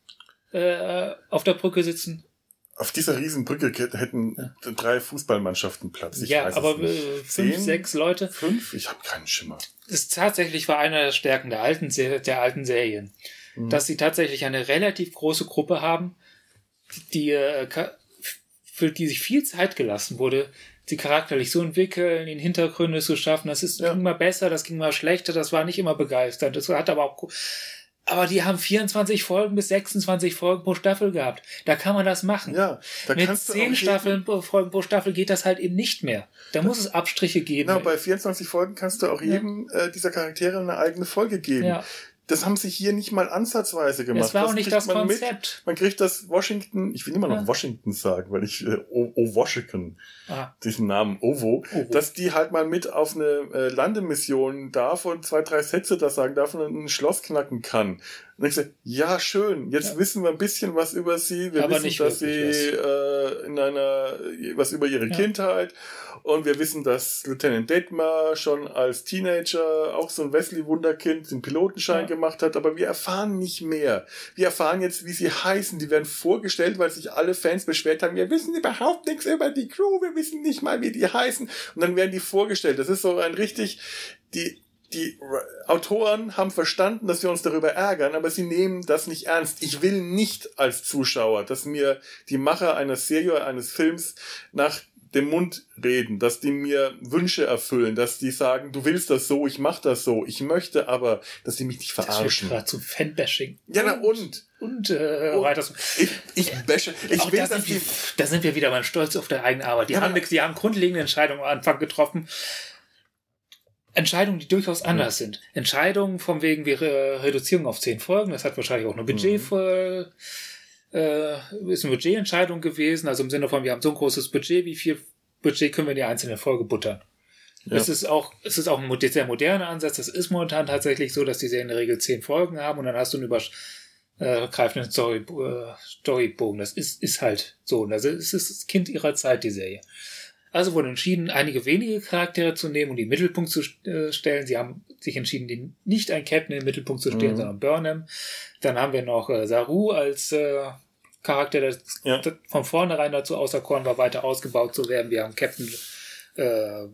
Äh, auf der Brücke sitzen? Auf dieser riesen Brücke hätten drei Fußballmannschaften Platz. Ich ja, aber äh, fünf, Zehn? sechs Leute. Fünf? Ich habe keinen Schimmer. Das tatsächlich war eine der Stärken der alten, der alten Serien. Mhm. Dass sie tatsächlich eine relativ große Gruppe haben, die, äh, für die sich viel Zeit gelassen wurde, sie charakterlich so entwickeln, in Hintergründe zu schaffen. Das ist, Ja. ging mal besser, das ging mal schlechter, das war nicht immer begeisternd. Das hat aber auch, aber die haben 24 Folgen bis 26 Folgen pro Staffel gehabt. Da kann man das machen. Ja, da Mit kannst du auch 10 jeden- Staffeln pro Folgen pro Staffel geht das halt eben nicht mehr. Da muss es Abstriche geben. Genau, bei 24 Folgen kannst du auch Ja. jedem äh, dieser Charaktere eine eigene Folge geben. ja. Das haben sie hier nicht mal ansatzweise gemacht. Es war auch nicht das man mit. Konzept. Man kriegt das Washington, ich will immer noch Ja. Washington sagen, weil ich äh, O, o Washington, Ah, diesen Namen OVO, Ovo. dass die halt mal mit auf eine äh, Landemission darf und zwei, drei Sätze da sagen darf und ein Schloss knacken kann. Und ich sage, ja, schön, jetzt Ja. wissen wir ein bisschen was über sie. Wir Aber wissen, dass sie äh, in einer, was über ihre Ja. Kindheit und wir wissen, dass Lieutenant Detmar schon als Teenager auch so ein Wesley-Wunderkind den Pilotenschein Ja. gemacht hat, aber wir erfahren nicht mehr. Wir erfahren jetzt, wie sie heißen. Die werden vorgestellt, weil sich alle Fans beschwert haben, wir wissen überhaupt nichts über die Crew, wir wissen nicht mal, wie die heißen. Und dann werden die vorgestellt. Das ist so ein richtig, die, die Autoren haben verstanden, dass wir uns darüber ärgern, aber sie nehmen das nicht ernst. Ich will nicht als Zuschauer, dass mir die Macher einer Serie oder eines Films nach dem Mund reden, dass die mir Wünsche erfüllen, dass die sagen, du willst das so, ich mach das so, ich möchte aber, dass die mich nicht das verarschen. gerade zu Fanbashing. Ja, na und? Und äh, Und- weiter so. Ich, ich bashe, ich Auch will, da, sind wir, da sind wir wieder beim Stolz auf der eigene Arbeit. Die, Ja, haben, die haben grundlegende Entscheidungen am Anfang getroffen. Entscheidungen, die durchaus anders sind. Entscheidungen von wegen wir äh, Reduzierung auf zehn Folgen. Das hat wahrscheinlich auch eine Budget Mhm. äh, ist eine Budgetentscheidung gewesen. Also im Sinne von wir haben so ein großes Budget, wie viel Budget können wir in die einzelne Folge buttern? Ja. Es ist auch, es ist auch ein sehr moderner Ansatz. Das ist momentan tatsächlich so, dass die Serien in der Regel zehn Folgen haben und dann hast du einen übergreifenden Story, äh, Storybogen. Das ist, ist halt so. Also es ist das Kind ihrer Zeit, die Serie. Also wurde entschieden, einige wenige Charaktere zu nehmen und die in den Mittelpunkt zu äh, stellen. Sie haben sich entschieden, die nicht ein Captain in den Mittelpunkt zu stellen, Mhm. sondern Burnham. Dann haben wir noch äh, Saru als äh, Charakter, der Ja. von vornherein dazu auserkoren war, weiter ausgebaut zu werden. Wir haben Captain, äh,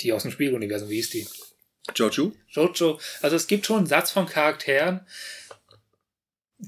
die aus dem Spiegeluniversum, wie hieß die? Jojo? Jojo. Also es gibt schon einen Satz von Charakteren,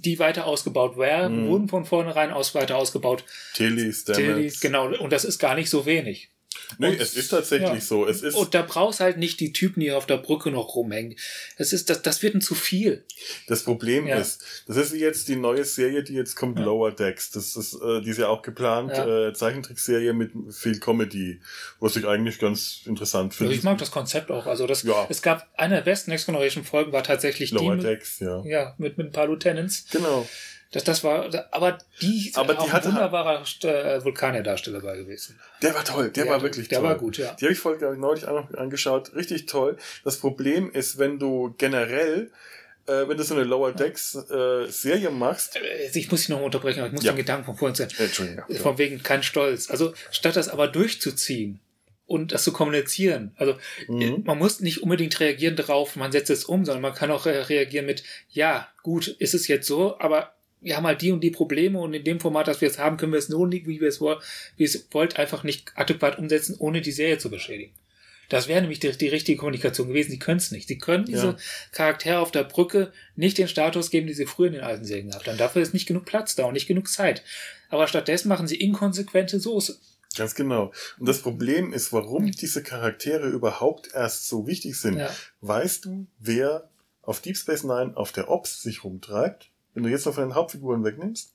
die weiter ausgebaut werden, Mhm. wurden von vornherein aus weiter ausgebaut. Tilly, Die, Stamets. genau, und das ist gar nicht so wenig. Nee, Und- es ist tatsächlich ja. so. Es ist, Und da brauchst halt nicht die Typen, die auf der Brücke noch rumhängen. Das ist, das, das wird ein zu viel. Das Problem Ja. ist, das ist jetzt die neue Serie, die jetzt kommt, Ja. Lower Decks. Das ist, äh, die ist ja auch geplant, äh, Zeichentrickserie mit viel Comedy, was ich eigentlich ganz interessant Also finde. ich mag das Konzept auch. Also das, es gab eine der besten Next Generation Folgen war tatsächlich die Lower mit, Decks, ja. ja, mit, mit ein paar Lieutenants. Genau. Das, das war, aber die, Aber die hatte- ein wunderbarer äh, Vulkanier-Darsteller bei gewesen. Der war toll, der, war wirklich Der toll. war gut, ja. Die habe ich Folge glaub ich, neulich auch noch angeschaut. Richtig toll. Das Problem ist, wenn du generell, äh, wenn du so eine Lower Decks äh, Serie machst, Äh, Ich muss dich noch unterbrechen, aber ich muss Ja. den Gedanken von vorhin sein. äh, Entschuldigung, ja. Von wegen kein Stolz. Also statt das aber durchzuziehen und das zu kommunizieren. Also Mhm. man muss nicht unbedingt reagieren darauf, man setzt es um, sondern man kann auch äh, reagieren mit, ja, gut, ist es jetzt so, aber wir haben halt die und die Probleme und in dem Format, das wir jetzt haben, können wir es nur nicht, wie wir es, woll- wie es wollt, einfach nicht adäquat umsetzen, ohne die Serie zu beschädigen. Das wäre nämlich die, die richtige Kommunikation gewesen. Sie können es nicht. Sie können diese Ja. Charaktere auf der Brücke nicht den Status geben, die sie früher in den alten Serien gehabt haben. Dafür ist nicht genug Platz da und nicht genug Zeit. Aber stattdessen machen sie inkonsequente Soße. Ganz genau. Und das Problem ist, warum diese Charaktere überhaupt erst so wichtig sind. Ja. Weißt du, wer auf Deep Space Nine auf der Ops sich rumtreibt? Wenn du jetzt noch von den Hauptfiguren wegnimmst?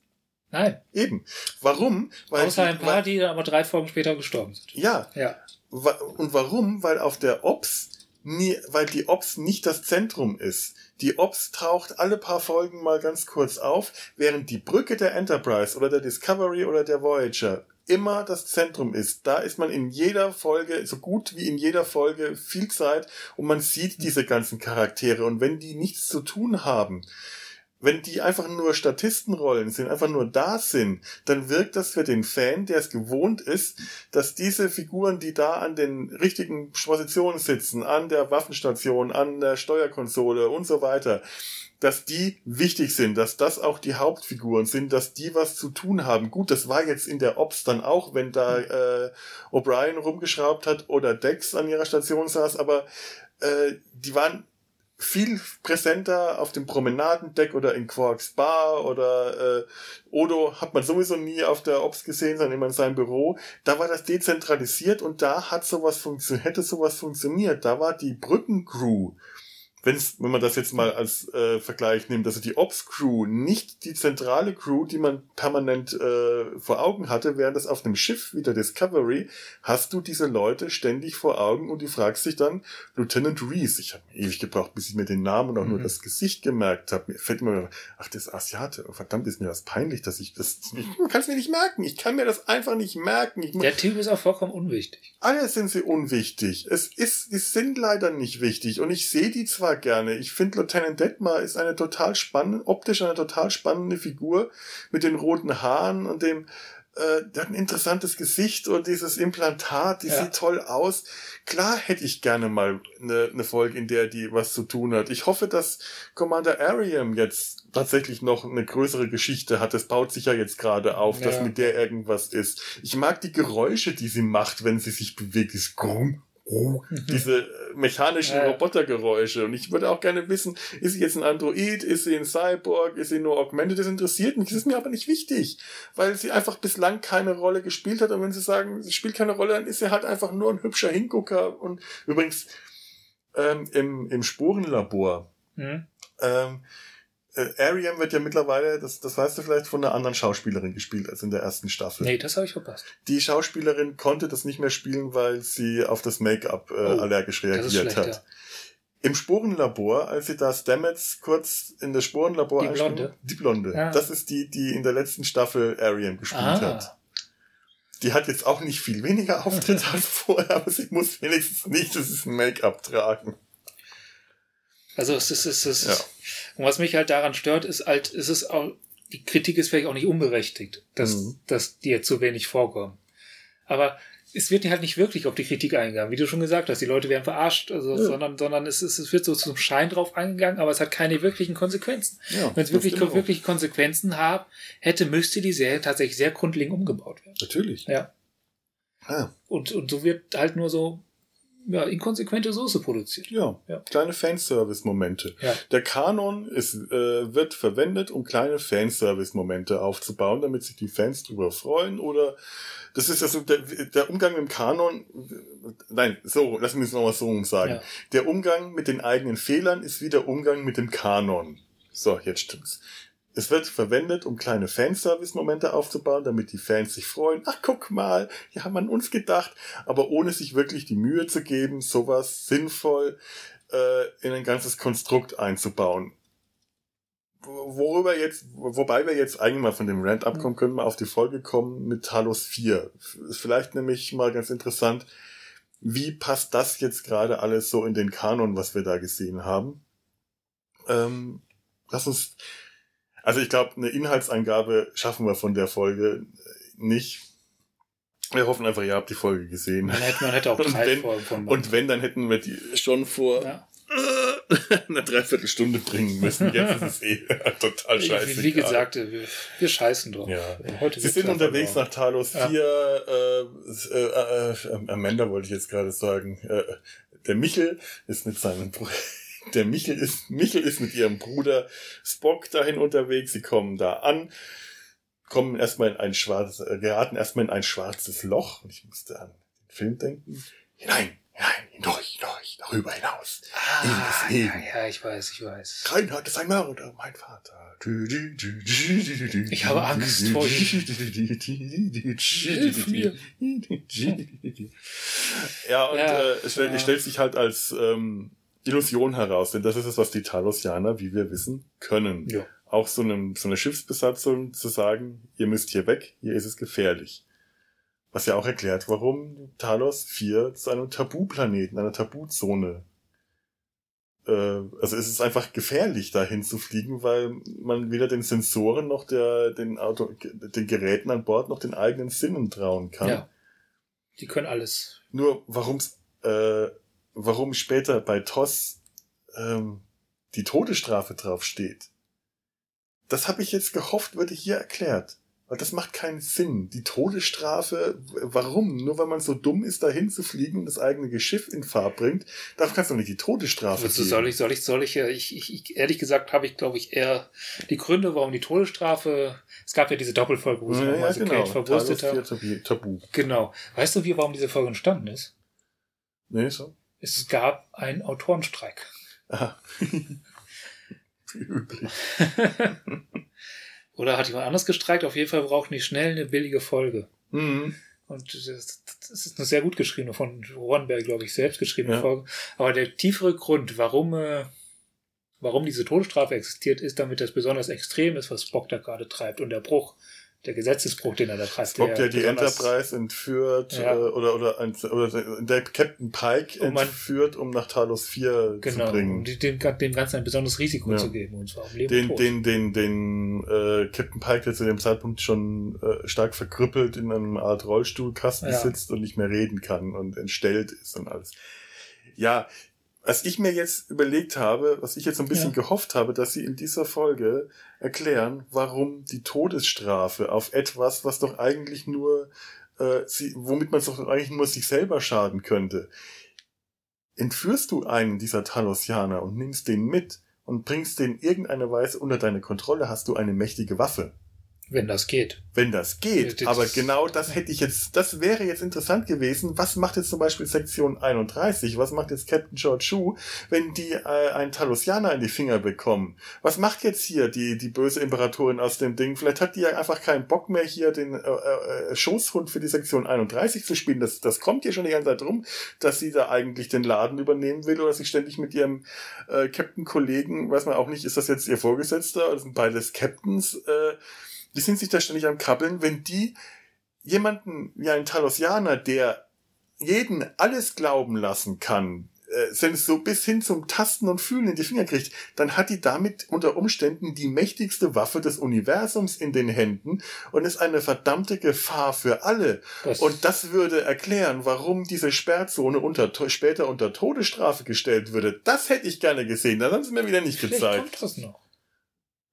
Nein. Eben. Warum? Weil Außer ein paar, die dann aber drei Folgen später gestorben sind. Ja. Ja. Und warum? Weil auf der Ops nie, weil die Ops nicht das Zentrum ist. Die Ops taucht alle paar Folgen mal ganz kurz auf, während die Brücke der Enterprise oder der Discovery oder der Voyager immer das Zentrum ist. Da ist man in jeder Folge, so gut wie in jeder Folge, viel Zeit und man sieht diese ganzen Charaktere. Und wenn die nichts zu tun haben, wenn die einfach nur Statistenrollen sind, einfach nur da sind, dann wirkt das für den Fan, der es gewohnt ist, dass diese Figuren, die da an den richtigen Positionen sitzen, an der Waffenstation, an der Steuerkonsole und so weiter, dass die wichtig sind, dass das auch die Hauptfiguren sind, dass die was zu tun haben. Gut, das war jetzt in der Ops dann auch, wenn da äh, O'Brien rumgeschraubt hat oder Dex an ihrer Station saß, aber äh, die waren viel präsenter auf dem Promenadendeck oder in Quarks Bar oder äh, Odo hat man sowieso nie auf der Ops gesehen, sondern immer in seinem Büro. Da war das dezentralisiert und da hat sowas funktioniert, hätte sowas funktioniert. Da war die Brückencrew wenn's, wenn man das jetzt mal als äh, Vergleich nimmt, also die Ops-Crew, nicht die zentrale Crew, die man permanent äh, vor Augen hatte, während das auf einem Schiff wie der Discovery, hast du diese Leute ständig vor Augen und du fragst dich dann, Lieutenant Reese, ich habe ewig gebraucht, bis ich mir den Namen und auch mhm. nur das Gesicht gemerkt habe. Mir fällt mir, ach, das ist Asiate, oh, verdammt, ist mir das peinlich, dass ich das, ich kann es mir nicht merken, ich kann mir das einfach nicht merken. Ich, der Typ ist auch vollkommen unwichtig. Alle sind sie unwichtig. Es ist, die sind leider nicht wichtig und ich sehe die zwar gerne. Ich finde Lieutenant Detmar ist eine total spannende, optisch eine total spannende Figur mit den roten Haaren und dem, äh, der hat ein interessantes Gesicht und dieses Implantat, die ja. sieht toll aus. Klar hätte ich gerne mal eine, eine Folge, in der die was zu tun hat. Ich hoffe, dass Commander Ariam jetzt tatsächlich noch eine größere Geschichte hat. Das baut sich ja jetzt gerade auf, ja. dass mit der irgendwas ist. Ich mag die Geräusche, die sie macht, wenn sie sich bewegt. Das Grumm, oh, diese äh, mechanischen ja. Robotergeräusche. Und ich würde auch gerne wissen, ist sie jetzt ein Android, ist sie ein Cyborg, ist sie nur Augmented? Das interessiert mich. Das ist mir aber nicht wichtig, weil sie einfach bislang keine Rolle gespielt hat. Und wenn sie sagen, sie spielt keine Rolle, dann ist sie halt einfach nur ein hübscher Hingucker. Und übrigens, ähm, im, im Spurenlabor, mhm. ähm, äh, Ariam wird ja mittlerweile, das, das weißt du vielleicht, von einer anderen Schauspielerin gespielt als in der ersten Staffel. Nee, das habe ich verpasst. Die Schauspielerin konnte das nicht mehr spielen, weil sie auf das Make-up äh, oh, allergisch reagiert hat. Im Sporenlabor, als sie da Stamets kurz in das Sporenlabor Die Blonde. Die Blonde. Ja. Das ist die, die in der letzten Staffel Ariam gespielt ah. hat. Die hat jetzt auch nicht viel weniger Auftritt als vorher, aber sie muss wenigstens nicht, das ist ein Make-up tragen. Also es ist, es ist, ja. und was mich halt daran stört, ist halt, ist es auch, die Kritik ist vielleicht auch nicht unberechtigt, dass, mhm. dass die jetzt zu wenig vorkommen. Aber es wird halt nicht wirklich auf die Kritik eingegangen, wie du schon gesagt hast. Die Leute werden verarscht, also, ja. sondern, sondern es, ist, es wird so zum Schein drauf eingegangen, aber es hat keine wirklichen Konsequenzen. Ja, Wenn es wirklich, wirkliche Konsequenzen haben, hätte, müsste die Serie tatsächlich sehr grundlegend umgebaut werden. Natürlich. Ja. Ah. Und, und so wird halt nur so ja, inkonsequente Soße produziert. Ja, ja. kleine Fanservice-Momente. Ja. Der Kanon ist, äh, wird verwendet, um kleine Fanservice-Momente aufzubauen, damit sich die Fans drüber freuen oder das ist also der, der Umgang mit dem Kanon, nein, so, lass mich es nochmal so sagen. Ja. Der Umgang mit den eigenen Fehlern ist wie der Umgang mit dem Kanon. So, jetzt stimmt's. Es wird verwendet, um kleine Fanservice-Momente aufzubauen, damit die Fans sich freuen. Ach, guck mal, die haben an uns gedacht, aber ohne sich wirklich die Mühe zu geben, sowas sinnvoll äh, in ein ganzes Konstrukt einzubauen. Worüber jetzt, wobei wir jetzt eigentlich mal von dem Rant abkommen, können wir auf die Folge kommen mit Talos 4. Ist vielleicht nämlich mal ganz interessant, wie passt das jetzt gerade alles so in den Kanon, was wir da gesehen haben? Ähm, lass uns also ich glaube, eine Inhaltsangabe schaffen wir von der Folge nicht. Wir hoffen einfach, ihr habt die Folge gesehen. Man hätte, man hätte auch drei wenn, von Und wenn, dann hätten wir die schon vor ja. einer Dreiviertelstunde bringen müssen. Jetzt ist es eh total scheiße. Wie, wie gesagt, wir, wir scheißen doch. Ja. Heute Sie sind unterwegs nach Talos 4. Ja. Äh, äh, äh, Amanda wollte ich jetzt gerade sagen. Äh, der Michel ist mit seinem der Michel ist, Michel ist mit ihrem Bruder Spock dahin unterwegs. Sie kommen da an, kommen erstmal in ein schwarzes, äh, geraten erstmal in ein schwarzes Loch. Und ich musste an den Film denken. Hinein Nein, hindurch, hindurch, darüber hinaus. Ah, ja, ja, ich weiß, ich weiß. Reinhard ist ein Mörder, mein Vater. Ich habe Angst vor Hilf mir. Ja, und Ja, äh, es, stellt, ja. stellt sich halt als ähm, Illusion heraus, denn das ist es, was die Talosianer, wie wir wissen, können. Ja. Auch so, einem, so eine Schiffsbesatzung zu sagen, ihr müsst hier weg, hier ist es gefährlich. Was ja auch erklärt, warum Talos 4 zu einem Tabuplaneten, einer Tabuzone äh, also es ist einfach gefährlich, dahin zu fliegen, weil man weder den Sensoren noch der, den, Auto, den Geräten an Bord noch den eigenen Sinnen trauen kann. Ja. Die können alles. Nur warum's, äh, warum später bei TOS ähm, die Todesstrafe draufsteht, das habe ich jetzt gehofft, würde hier erklärt. Weil das macht keinen Sinn. Die Todesstrafe, warum? Nur weil man so dumm ist, dahin zu fliegen und das eigene Geschiff in Fahrt bringt, dafür kannst du nicht die Todesstrafe Also soll ich, soll ich, soll ich, ich, ich, ich ehrlich gesagt habe ich, glaube ich, eher die Gründe, warum die Todesstrafe, es gab ja diese Doppelfolge, wo sie ja, ja, so genau. Kate verwurstet. 4 Tabu. Genau. Weißt du, wie, warum diese Folge entstanden ist? Nee, so? Es gab einen Autorenstreik. Aha. Wie üblich. Oder hat jemand anders gestreikt? Auf jeden Fall brauchen die schnell eine billige Folge. Mhm. Und das, das ist eine sehr gut geschriebene, von Ronberg, glaube ich, selbst geschriebene Ja. Folge. Aber der tiefere Grund, warum, äh, warum diese Todesstrafe existiert, ist, damit das besonders extrem ist, was Spock da gerade treibt. Und der Bruch, der Gesetzesbruch, den er da treibt. Spock, der die Enterprise entführt, Ja. äh, oder, oder, ein, oder der Captain Pike man- entführt, um nach Talos 4 Genau, zu bringen. um die- dem, dem Ganzen ein besonderes Risiko Ja. zu geben. Und zwar um Leben den, und Tod. den, den, den äh, Captain Pike, der zu dem Zeitpunkt schon äh, stark verkrüppelt in einem Art Rollstuhlkasten Ja. sitzt und nicht mehr reden kann und entstellt ist und alles. Ja, was ich mir jetzt überlegt habe, was ich jetzt so ein bisschen gehofft habe, dass sie in dieser Folge erklären, warum die Todesstrafe auf etwas, was doch eigentlich nur, äh, sie, womit man doch eigentlich nur sich selber schaden könnte. Entführst du einen dieser Talosianer und nimmst den mit und bringst den in irgendeiner Weise unter deine Kontrolle, hast du eine mächtige Waffe. Wenn das geht. Wenn das geht. Das- Aber genau das hätte ich jetzt, das wäre jetzt interessant gewesen. Was macht jetzt zum Beispiel Sektion 31? Was macht jetzt Captain George Shu, wenn die äh, einen Talosianer in die Finger bekommen? Was macht jetzt hier die, die böse Imperatorin aus dem Ding? Vielleicht hat die ja einfach keinen Bock mehr, hier den äh, äh, Schoßhund für die Sektion 31 zu spielen. Das, das kommt hier schon die ganze Zeit rum, dass sie da eigentlich den Laden übernehmen will oder sich ständig mit ihrem äh, Captain-Kollegen, weiß man auch nicht, ist das jetzt ihr Vorgesetzter oder sind beides Captains, äh, die sind sich da ständig am Krabbeln, wenn die jemanden wie einen Talosianer, der jeden alles glauben lassen kann, äh, selbst so bis hin zum Tasten und Fühlen in die Finger kriegt, dann hat die damit unter Umständen die mächtigste Waffe des Universums in den Händen und ist eine verdammte Gefahr für alle. Das, Und das würde erklären, warum diese Sperrzone unter, später unter Todesstrafe gestellt würde. Das hätte ich gerne gesehen. Das haben sie mir wieder nicht vielleicht gezeigt. kommt das noch.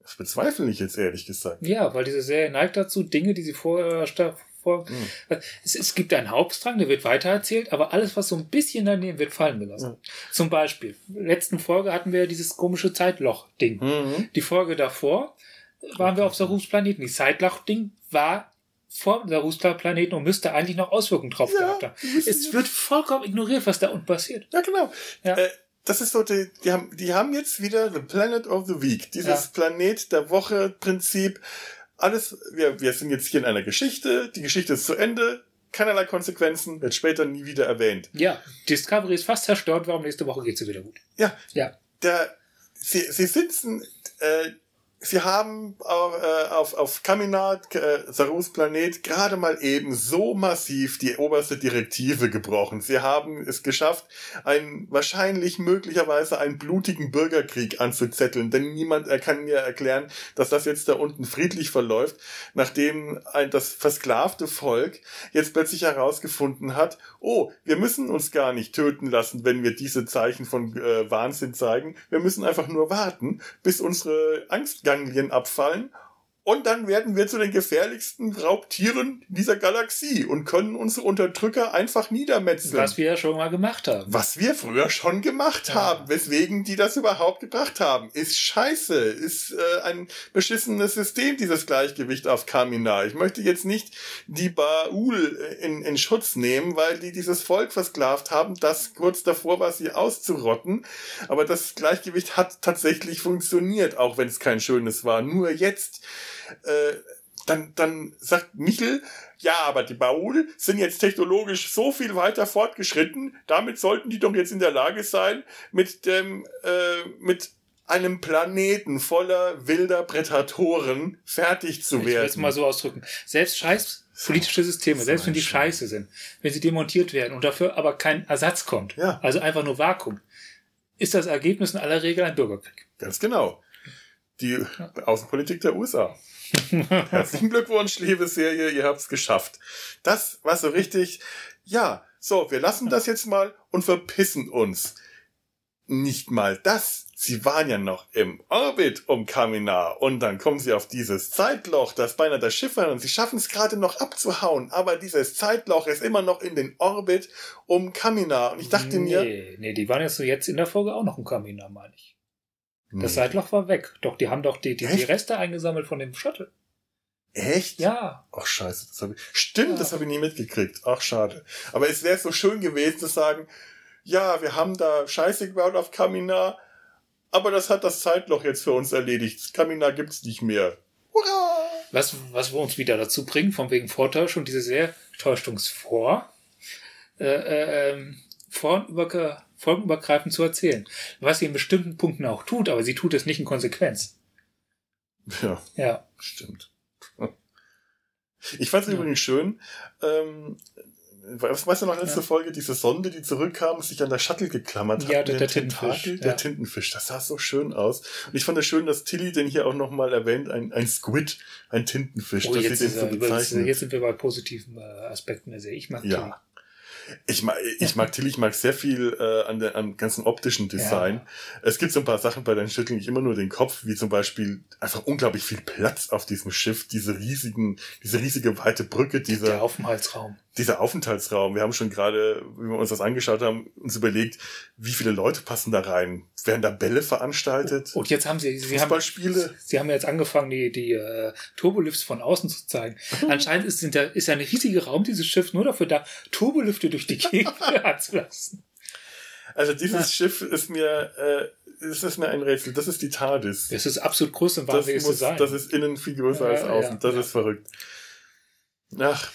Das bezweifle ich jetzt ehrlich gesagt. Ja, weil diese Serie neigt dazu, Dinge, die sie vorher vor, Hm. es, es gibt einen Hauptstrang, der wird weitererzählt, aber alles, was so ein bisschen daneben wird, fallen gelassen. Zum Beispiel, letzten Folge hatten wir dieses komische Zeitloch-Ding. Mhm. Die Folge davor waren wir auf Sarus-Planeten. Die Zeitloch-Ding war vor dem Sarus-Planeten und müsste eigentlich noch Auswirkungen drauf Ja, gehabt haben. Es wir- wird vollkommen ignoriert, was da unten passiert. Ja, genau. Ja. Äh, das ist so, die, die, haben, die haben jetzt wieder The Planet of the Week. Dieses Ja. Planet der Woche Prinzip. Alles, wir, wir sind jetzt hier in einer Geschichte. Die Geschichte ist zu Ende. Keinerlei Konsequenzen. Wird später nie wieder erwähnt. Ja, Discovery ist fast zerstört, warum nächste Woche geht's ihr wieder gut. Ja. Ja. Der, sie, sie sitzen, äh, sie haben auf, äh, auf, auf Kaminat, äh, Sarus Planet, gerade mal eben so massiv die oberste Direktive gebrochen. Sie haben es geschafft, einen wahrscheinlich möglicherweise einen blutigen Bürgerkrieg anzuzetteln, denn niemand kann mir erklären, dass das jetzt da unten friedlich verläuft, nachdem ein, das versklavte Volk jetzt plötzlich herausgefunden hat, oh, wir müssen uns gar nicht töten lassen, wenn wir diese Zeichen von äh, Wahnsinn zeigen. Wir müssen einfach nur warten, bis unsere Angstganglien abfallen und dann werden wir zu den gefährlichsten Raubtieren dieser Galaxie und können unsere Unterdrücker einfach niedermetzeln. Was wir ja schon mal gemacht haben. Was wir früher schon gemacht ja. haben, weswegen die das überhaupt gebracht haben, ist scheiße, ist äh, ein beschissenes System, dieses Gleichgewicht auf Kamina. Ich möchte jetzt nicht die Baul in, in Schutz nehmen, weil die dieses Volk versklavt haben, das kurz davor war, sie auszurotten. Aber das Gleichgewicht hat tatsächlich funktioniert, auch wenn es kein schönes war. Nur jetzt äh, dann, dann sagt Michel, ja, aber die Baul sind jetzt technologisch so viel weiter fortgeschritten, damit sollten die doch jetzt in der Lage sein, mit dem, äh, mit einem Planeten voller wilder Prädatoren fertig zu werden. Ich will es mal so ausdrücken. Selbst scheiß politische Systeme, selbst wenn die scheiße sind, wenn sie demontiert werden und dafür aber kein Ersatz kommt, ja. also einfach nur Vakuum, ist das Ergebnis in aller Regel ein Bürgerkrieg. Ganz genau. Die. Außenpolitik der USA. Herzlichen Glückwunsch, liebe Serie, ihr habt's geschafft. Das war so richtig, ja, so, wir lassen das jetzt mal und verpissen uns. Nicht mal das. Sie waren ja noch im Orbit um Kaminar und dann kommen sie auf dieses Zeitloch, das beinahe das Schiff war und sie schaffen es gerade noch abzuhauen, aber dieses Zeitloch ist immer noch in den Orbit um Kaminar und ich dachte nee, mir... Nee, die waren jetzt, jetzt in der Folge auch noch um Kaminar, meine ich. Das Seitloch war weg. Doch, die haben doch die, die, die Reste eingesammelt von dem Shuttle. Echt? Ja. Ach scheiße, das habe ich. Stimmt, ja. das habe ich nie mitgekriegt. Ach schade. Aber es wäre so schön gewesen zu sagen, ja, wir haben da Scheiße gebaut auf Kamina, aber das hat das Zeitloch jetzt für uns erledigt. Kamina gibt's nicht mehr. Hurra! Was, was wir uns wieder dazu bringen, von wegen Vortäuschung, diese sehr täuschungsvor, äh, äh, ähm, vornüber, folgenübergreifend zu erzählen. Was sie in bestimmten Punkten auch tut, aber sie tut es nicht in Konsequenz. Ja. Ja. Stimmt. Ich fand es ja. übrigens schön, ähm, was weißt du noch, letzte ja. Folge, diese Sonde, die zurückkam, sich an der Shuttle geklammert hat. Ja, der, der Tintenfisch. Der ja. Tintenfisch, das sah so schön aus. Und ich fand es schön, dass Tilly den hier auch nochmal erwähnt, ein, ein Squid, ein Tintenfisch. Oh, jetzt, ist er, so jetzt sind wir bei positiven äh, Aspekten der Serie. Ich mag ja. Tilly. Ich mag, ich mag Tilly, ich mag sehr viel äh, an der am ganzen optischen Design. Ja. Es gibt so ein paar Sachen, bei denen schütteln ich immer nur den Kopf, wie zum Beispiel einfach unglaublich viel Platz auf diesem Schiff, diese riesigen, diese riesige weite Brücke, dieser der Aufenthaltsraum. Dieser Aufenthaltsraum. Wir haben schon gerade, wie wir uns das angeschaut haben, uns überlegt, wie viele Leute passen da rein? Werden da Bälle veranstaltet? Und jetzt haben sie, sie haben, sie haben jetzt angefangen, die, die äh, Turbolifts von außen zu zeigen. Anscheinend ist, sind da, ist ja ein riesiger Raum, dieses Schiff, nur dafür da, Turbolifte durch die Gegend zu lassen. Also dieses ja. Schiff ist mir, äh, ist das mir ein Rätsel. Das ist die TARDIS. Das ist absolut groß und wahnsinnig das, muss, das ist innen viel größer ja, als außen. Ja, das ist verrückt. Ach,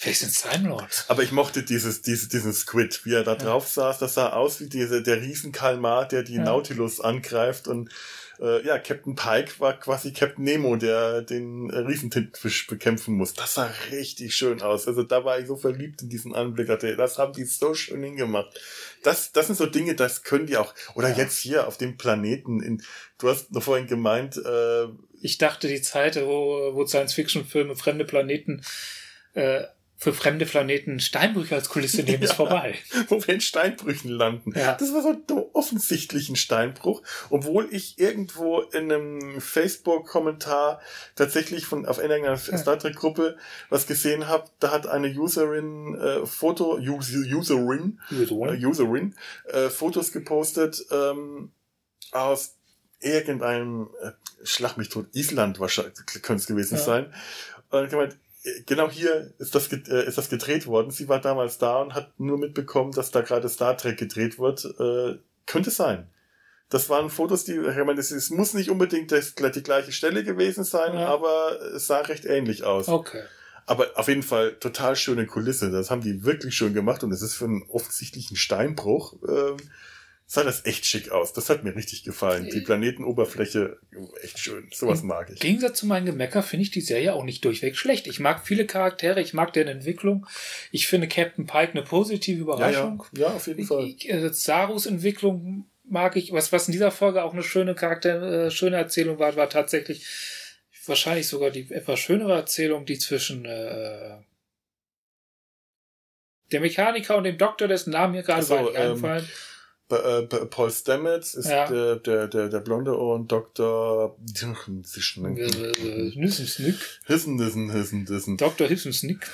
Vielleicht sind Time Lords. Aber ich mochte dieses, dieses, diesen Squid, wie er da drauf saß. Das sah aus wie diese, der Riesenkalmar, der die ja. Nautilus angreift. Und äh, ja, Captain Pike war quasi Captain Nemo, der den äh, Riesentintenfisch bekämpfen muss. Das sah richtig schön aus. Also da war ich so verliebt in diesen Anblick. Das haben die so schön hingemacht. Das, das sind so Dinge, das können die auch. Oder ja. jetzt hier auf dem Planeten. In, du hast noch vorhin gemeint. Äh, ich dachte, die Zeit, wo, wo Science-Fiction-Filme fremde Planeten äh, für fremde Planeten Steinbrüche als Kulisse nehmen, ist vorbei. Wo wir in Steinbrüchen landen. Ja. Das war so offensichtlich ein Steinbruch, obwohl ich irgendwo in einem Facebook-Kommentar tatsächlich von auf ja. Star Trek-Gruppe was gesehen habe. Da hat eine Userin äh, Foto, Userin, Userin, äh, Userin äh, Fotos gepostet ähm, aus irgendeinem äh, Schlag mich tot, Island wahrscheinlich könnte es gewesen ja. sein. Und gemeint, genau hier ist das, äh, ist das gedreht worden. Sie war damals da und hat nur mitbekommen, dass da gerade Star Trek gedreht wird. Äh, könnte sein. Das waren Fotos, die, ich meine, es muss nicht unbedingt das, die gleiche Stelle gewesen sein, ja. aber es sah recht ähnlich aus. Okay. Aber auf jeden Fall total schöne Kulisse. Das haben die wirklich schön gemacht und es ist für einen offensichtlichen Steinbruch. Äh, sah das echt schick aus. Das hat mir richtig gefallen. Die Planetenoberfläche, echt schön. Sowas mag ich. Im Gegensatz zu meinem Gemecker finde ich die Serie auch nicht durchweg schlecht. Ich mag viele Charaktere, ich mag deren Entwicklung. Ich finde Captain Pike eine positive Überraschung. Ja, ja. ja auf jeden Fall. Ich, äh, Sarus Entwicklung mag ich. Was, was in dieser Folge auch eine schöne Charakter, äh, schöne Erzählung war, war tatsächlich wahrscheinlich sogar die etwas schönere Erzählung, die zwischen äh, der Mechaniker und dem Doktor, dessen Namen mir gerade so, ähm, einfallen äh, Paul Stamets ist Ja. der, der, der, der blonde und Dr. Hissensnick. Hissen, Hissen, Hissen, Hissen. Dr. Hissensnick.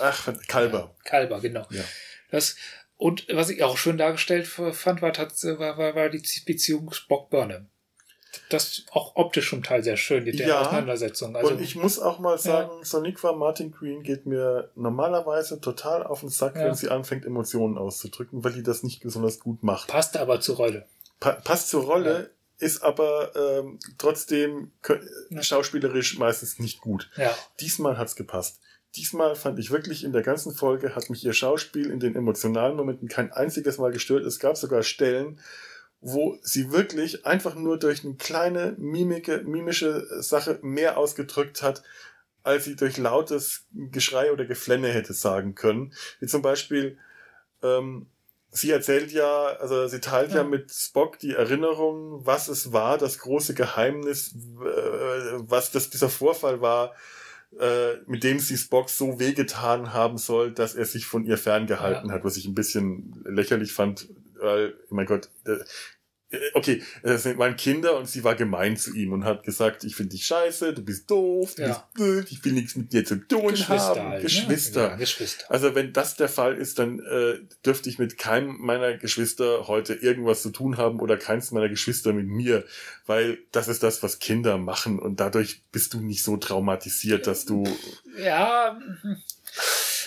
Ach, Kalber. Kalber, genau. Ja. Das, und was ich auch schön dargestellt fand, war, war, war, war die Beziehung Spock-Burnham. Das auch optisch zum Teil sehr schön, die der Ja. Auseinandersetzung. Also, und ich muss auch mal sagen, Soniqua Martin Green geht mir normalerweise total auf den Sack, Ja. wenn sie anfängt, Emotionen auszudrücken, weil die das nicht besonders gut macht. passte aber zur Rolle. Pa passt zur Rolle, ist aber ähm, trotzdem Ja. schauspielerisch meistens nicht gut. Ja. Diesmal hat's gepasst. Diesmal fand ich wirklich in der ganzen Folge hat mich ihr Schauspiel in den emotionalen Momenten kein einziges Mal gestört. Es gab sogar Stellen, wo sie wirklich einfach nur durch eine kleine mimike, mimische Sache mehr ausgedrückt hat, als sie durch lautes Geschrei oder Geflenne hätte sagen können. Wie zum Beispiel, ähm, sie erzählt ja, also sie teilt ja. Ja. mit Spock die Erinnerung, was es war, das große Geheimnis, äh, was das, dieser Vorfall war, äh, mit dem sie Spock so wehgetan haben soll, dass er sich von ihr ferngehalten hat, was ich ein bisschen lächerlich fand, weil, oh mein Gott, äh, okay, es waren Kinder und sie war gemein zu ihm und hat gesagt, ich finde dich scheiße, du bist doof, du Ja. bist blöd, ich will nichts mit dir zu tun Geschwister haben. halt. Geschwister. Ne? Ja, Geschwister. Also wenn das der Fall ist, dann äh, dürfte ich mit keinem meiner Geschwister heute irgendwas zu tun haben oder keins meiner Geschwister mit mir, weil das ist das, was Kinder machen und dadurch bist du nicht so traumatisiert, dass du Ja,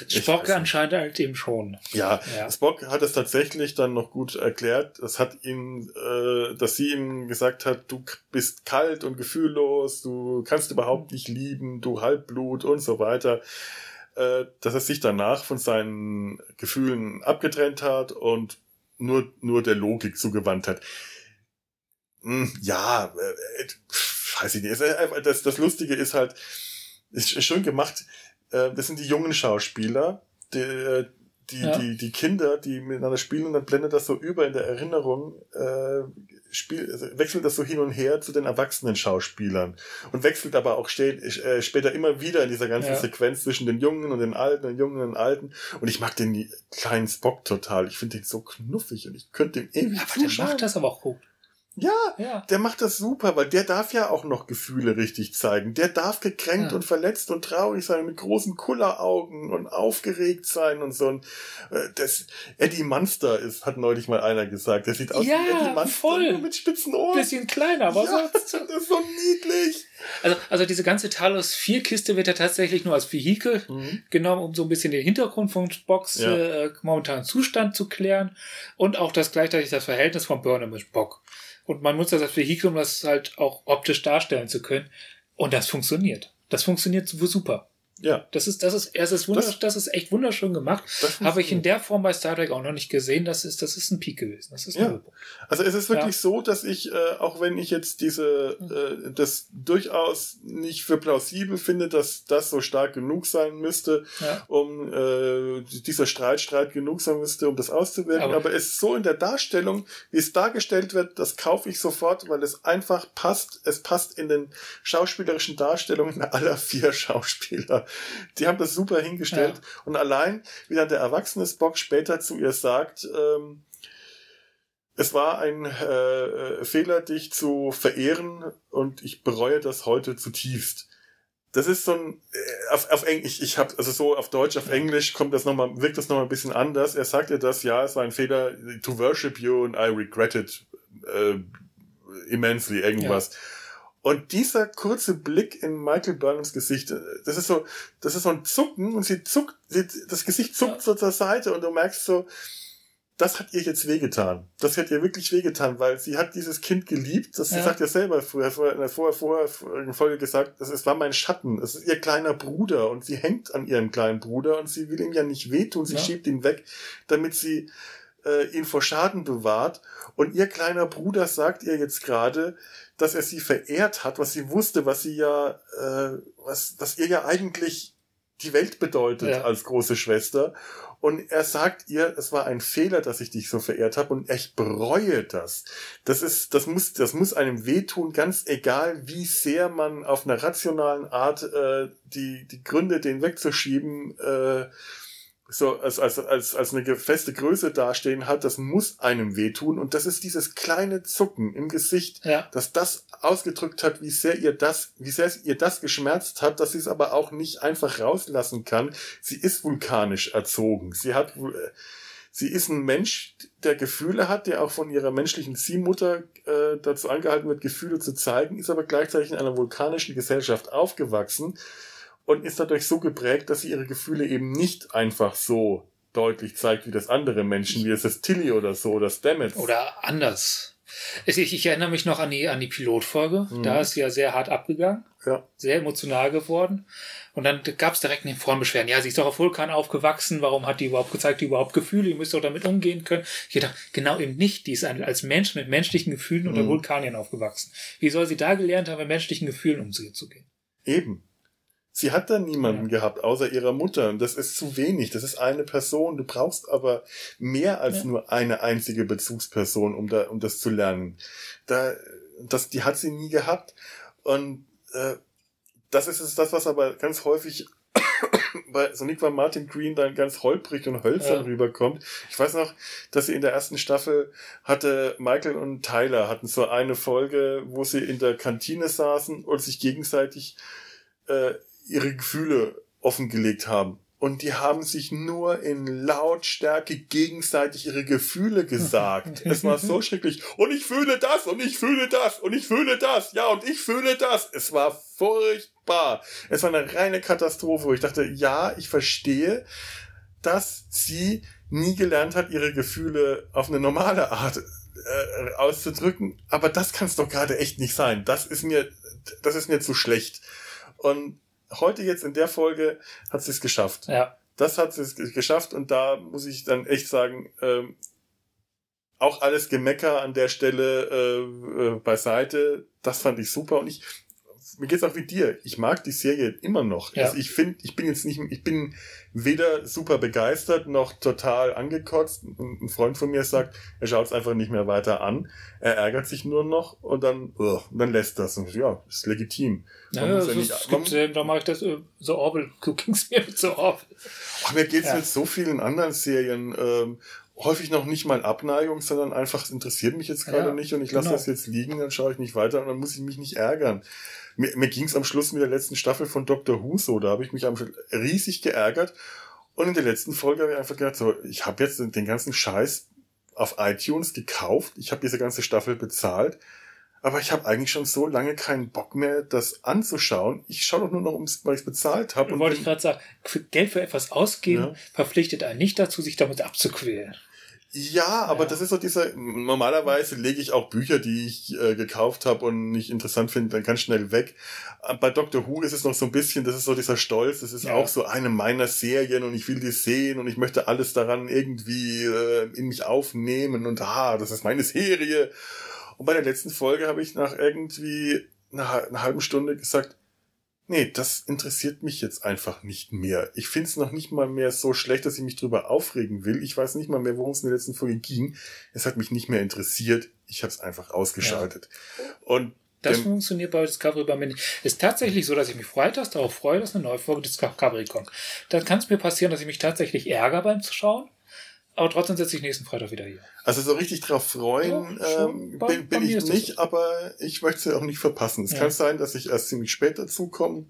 Spock nicht. anscheinend halt eben schon. ja, Ja. Spock hat es tatsächlich dann noch gut erklärt. Es hat ihn, äh, dass sie ihm gesagt hat, du bist kalt und gefühllos, du kannst überhaupt nicht lieben, du Halbblut und so weiter. Äh, dass er sich danach von seinen Gefühlen abgetrennt hat und nur, nur der Logik zugewandt hat. Hm, ja, äh, äh, weiß ich nicht. Das, das Lustige ist halt, ist schön gemacht. Äh, Das sind die jungen Schauspieler, die, äh, die, Ja. die, die Kinder, die miteinander spielen und dann blendet das so über in der Erinnerung, äh, spiel, also wechselt das so hin und her zu den erwachsenen Schauspielern und wechselt aber auch ste äh, später immer wieder in dieser ganzen Ja. Sequenz zwischen den Jungen und den Alten, den Jungen und den Alten und ich mag den kleinen Spock total. Ich finde den so knuffig und ich könnte dem ewig Aber der zuschauen. macht das aber auch gut. Ja, Ja. der macht das super, weil der darf ja auch noch Gefühle richtig zeigen. Der darf gekränkt Ja. und verletzt und traurig sein, mit großen Kulleraugen und aufgeregt sein und so. Und, äh, das Eddie Munster ist, hat neulich mal einer gesagt. Der sieht aus Ja, wie Eddie Munster, voll. nur mit spitzen Ohren. Bisschen kleiner, aber ja, sonst. das ist so niedlich. Also, also diese ganze Talos 4 Kiste wird ja tatsächlich nur als Vehikel genommen, um so ein bisschen den Hintergrund von Ja. äh, momentanen Zustand zu klären und auch das gleichzeitig das Verhältnis von Burnham mit Spock. Und man nutzt das als Vehikel, um das halt auch optisch darstellen zu können. Und das funktioniert. Das funktioniert super. Ja, Das ist, das ist, es ist wundersch Das- das, ist echt wunderschön gemacht. das Habe ich in der Form bei Star Trek auch noch nicht gesehen. Das ist, das ist ein Peak gewesen. Das ist ein Ja. Höhepunkt. Also es ist wirklich Ja. so, dass ich, äh, auch wenn ich jetzt diese, äh, das durchaus nicht für plausibel finde, dass das so stark genug sein müsste, Ja. um äh, dieser Streit Streit genug sein müsste, um das auszuwirken. Aber, Aber- es ist so in der Darstellung, wie es dargestellt wird, das kaufe ich sofort, weil es einfach passt. Es passt in den schauspielerischen Darstellungen aller vier Schauspieler. Die haben das super hingestellt. Ja. Und allein, wie dann der erwachsene Spock später zu ihr sagt, ähm, es war ein äh, Fehler, dich zu verehren und ich bereue das heute zutiefst. Das ist so ein äh, auf, auf Englisch, ich habe also so auf Deutsch, auf Englisch kommt das noch mal, wirkt das nochmal ein bisschen anders. Er sagt ihr das, ja, es war ein Fehler, to worship you and I regret it äh, immensely, irgendwas. Und dieser kurze Blick in Michael Burnhams Gesicht, äh, das ist so, das ist so ein Zucken und sie zuckt, sie, das Gesicht zuckt Ja. so zur Seite und du merkst so, das hat ihr jetzt wehgetan. Das hat ihr wirklich wehgetan, weil sie hat dieses Kind geliebt. Das sie Ja. sagt ja selber früher, vorher, vorher, vorher in Folge gesagt, das ist, war mein Schatten. Das ist ihr kleiner Bruder und sie hängt an ihrem kleinen Bruder und sie will ihm ja nicht wehtun. Sie Ja. schiebt ihn weg, damit sie äh, ihn vor Schaden bewahrt. Und ihr kleiner Bruder sagt ihr jetzt gerade, dass er sie verehrt hat, was sie wusste, was sie ja, äh, was, was ihr ja eigentlich die Welt bedeutet Ja. als große Schwester. Und er sagt ihr, es war ein Fehler, dass ich dich so verehrt habe und ich bereue das. Das ist, das muss, das muss einem wehtun, ganz egal, wie sehr man auf einer rationalen Art äh, die die Gründe, den wegzuschieben, äh, so als, als, als, als eine feste Größe dastehen hat, das muss einem wehtun. Und das ist dieses kleine Zucken im Gesicht, Ja. dass das ausgedrückt hat, wie sehr ihr das, wie sehr ihr das geschmerzt hat, dass sie es aber auch nicht einfach rauslassen kann. Sie ist vulkanisch erzogen. Sie hat, äh, sie ist ein Mensch, der Gefühle hat, der auch von ihrer menschlichen Ziehmutter äh, dazu angehalten wird, Gefühle zu zeigen, ist aber gleichzeitig in einer vulkanischen Gesellschaft aufgewachsen und ist dadurch so geprägt, dass sie ihre Gefühle eben nicht einfach so deutlich zeigt, wie das andere Menschen, wie es das Tilly oder so oder Stamets. Oder anders. Ich, ich erinnere mich noch an die, an die Pilotfolge. Mhm. Da ist sie ja sehr hart abgegangen. Ja. Sehr emotional geworden. Und dann gab es direkt in den. Ja, sie ist doch auf Vulkan aufgewachsen. Warum hat die überhaupt gezeigt, die überhaupt Gefühle? Ihr müsst doch damit umgehen können. Ich dachte, genau eben nicht. Die ist als Mensch mit menschlichen Gefühlen unter Mhm. Vulkanien aufgewachsen. Wie soll sie da gelernt haben, mit menschlichen Gefühlen umzugehen? Eben. Sie hat da niemanden gehabt, außer ihrer Mutter. Und das ist zu wenig. Das ist eine Person. Du brauchst aber mehr als Ja. nur eine einzige Bezugsperson, um da, um das zu lernen. Da, das, die hat sie nie gehabt. Und äh, das ist es, das, was aber ganz häufig bei Sonic war Martin Green dann ganz holprig und hölzern Ja. rüberkommt. Ich weiß noch, dass sie in der ersten Staffel hatte Michael und Tyler hatten so eine Folge, wo sie in der Kantine saßen und sich gegenseitig äh, ihre Gefühle offengelegt haben. Und die haben sich nur in Lautstärke gegenseitig ihre Gefühle gesagt. es war so schrecklich. Und ich fühle das und ich fühle das und ich fühle das. Ja, und ich fühle das. Es war furchtbar. Es war eine reine Katastrophe. wo Ich dachte, ja, ich verstehe, dass sie nie gelernt hat, ihre Gefühle auf eine normale Art äh, auszudrücken. Aber das kann es doch gerade echt nicht sein. Das ist mir, das ist mir zu schlecht. Und heute jetzt in der Folge hat sie es geschafft. Ja. Das hat sie es ge- geschafft und da muss ich dann echt sagen, ähm, auch alles Gemecker an der Stelle äh, äh, beiseite. Das fand ich super und ich mir geht's auch wie dir. Ich mag die Serie immer noch. Ja. Also ich finde, ich bin jetzt nicht, ich bin weder super begeistert noch total angekotzt. Ein Freund von mir sagt, er schaut es einfach nicht mehr weiter an. Er ärgert sich nur noch und dann, ugh, und dann lässt das. Und ja, ist legitim. Man Naja, muss ja nicht- es gibt, da mache ich das äh, so Orwell. Du mir mit so Orwell. Ach, mir geht's Ja. mit so vielen anderen Serien. Ähm, häufig noch nicht mal Abneigung, sondern einfach, es interessiert mich jetzt gerade Ja, nicht und ich lasse genau. das jetzt liegen, dann schaue ich nicht weiter und dann muss ich mich nicht ärgern. Mir, mir ging's am Schluss mit der letzten Staffel von Doctor Who so, da habe ich mich am Schluss riesig geärgert und in der letzten Folge habe ich einfach gedacht, so, ich habe jetzt den ganzen Scheiß auf iTunes gekauft, ich habe diese ganze Staffel bezahlt, aber ich habe eigentlich schon so lange keinen Bock mehr, das anzuschauen. Ich schaue doch nur noch, ums, weil ich es bezahlt habe. Und wollte ich gerade sagen, Geld für etwas ausgeben, Ja. verpflichtet einen nicht dazu, sich damit abzuquälen. Ja, aber Ja. das ist so dieser, normalerweise lege ich auch Bücher, die ich äh, gekauft habe und nicht interessant finde, dann ganz schnell weg. Äh, Bei Doctor Who ist es noch so ein bisschen, das ist so dieser Stolz, das ist Ja. auch so eine meiner Serien und ich will die sehen und ich möchte alles daran irgendwie äh, in mich aufnehmen und ah, das ist meine Serie. Und bei der letzten Folge habe ich nach irgendwie einer, einer halben Stunde gesagt, Nee, das interessiert mich jetzt einfach nicht mehr. Ich finde es noch nicht mal mehr so schlecht, dass ich mich drüber aufregen will. Ich weiß nicht mal mehr, worum es in der letzten Folge ging. Es hat mich nicht mehr interessiert. Ich habe es einfach ausgeschaltet. Und Das dem, funktioniert bei Discovery bei mir nicht. Ist tatsächlich so, dass ich mich freitags darauf freue, dass eine neue Folge Discovery kommt. Dann kann es mir passieren, dass ich mich tatsächlich ärgere beim Zuschauen. Aber trotzdem setze ich nächsten Freitag wieder hier. also so richtig drauf freuen Ja, ähm, Bei- bin, bei ich nicht, so. aber ich möchte sie auch nicht verpassen. Es Ja. kann sein, dass ich erst ziemlich spät dazu komme,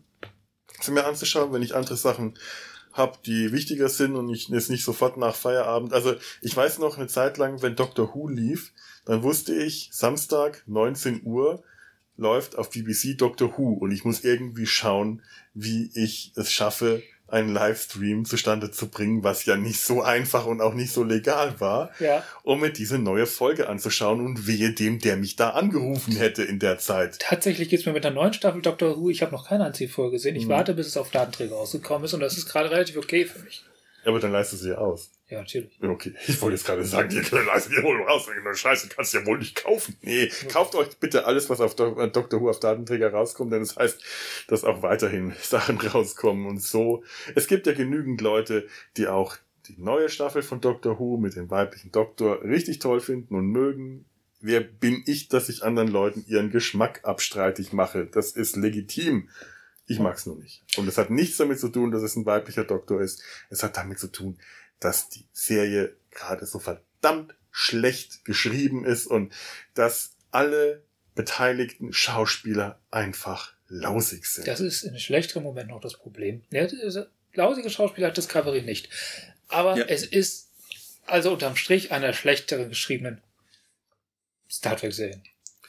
sie mir anzuschauen, wenn ich andere Sachen habe, die wichtiger sind und ich jetzt nicht sofort nach Feierabend. Also ich weiß noch eine Zeit lang, wenn Doctor Who lief, dann wusste ich, Samstag 19 Uhr läuft auf BBC Doctor Who und ich muss irgendwie schauen, wie ich es schaffe, einen Livestream zustande zu bringen, was ja nicht so einfach und auch nicht so legal war Ja. um mir diese neue Folge anzuschauen und wehe dem, der mich da angerufen hätte in der Zeit. Tatsächlich geht's mir mit der neuen Staffel Doctor Who. Ich habe noch keine einzige Folge gesehen. Ich Mhm. warte, bis es auf Datenträger rausgekommen ist und das ist gerade relativ okay für mich. Aber dann leistest du sie aus. Ja, natürlich. Okay, ich wollte jetzt gerade sagen, ihr könnt leisten, ihr holt raus, eine Scheiße kannst du ja wohl nicht kaufen. Nee, kauft euch bitte alles, was auf Do- äh, Dr. Who auf Datenträger rauskommt, denn das heißt, dass auch weiterhin Sachen rauskommen und so. Es gibt ja genügend Leute, die auch die neue Staffel von Doctor Who mit dem weiblichen Doktor richtig toll finden und mögen. Wer bin ich, dass ich anderen Leuten ihren Geschmack abstreitig mache? Das ist legitim. Ich mag's nur nicht. Und es hat nichts damit zu tun, dass es ein weiblicher Doktor ist. Es hat damit zu tun, dass die Serie gerade so verdammt schlecht geschrieben ist und dass alle beteiligten Schauspieler einfach lausig sind. Das ist in schlechteren Moment noch das Problem. Ja, lausige Schauspieler hat Discovery nicht. Aber ja. es ist also unterm Strich einer schlechteren geschriebenen Star Trek-Serie.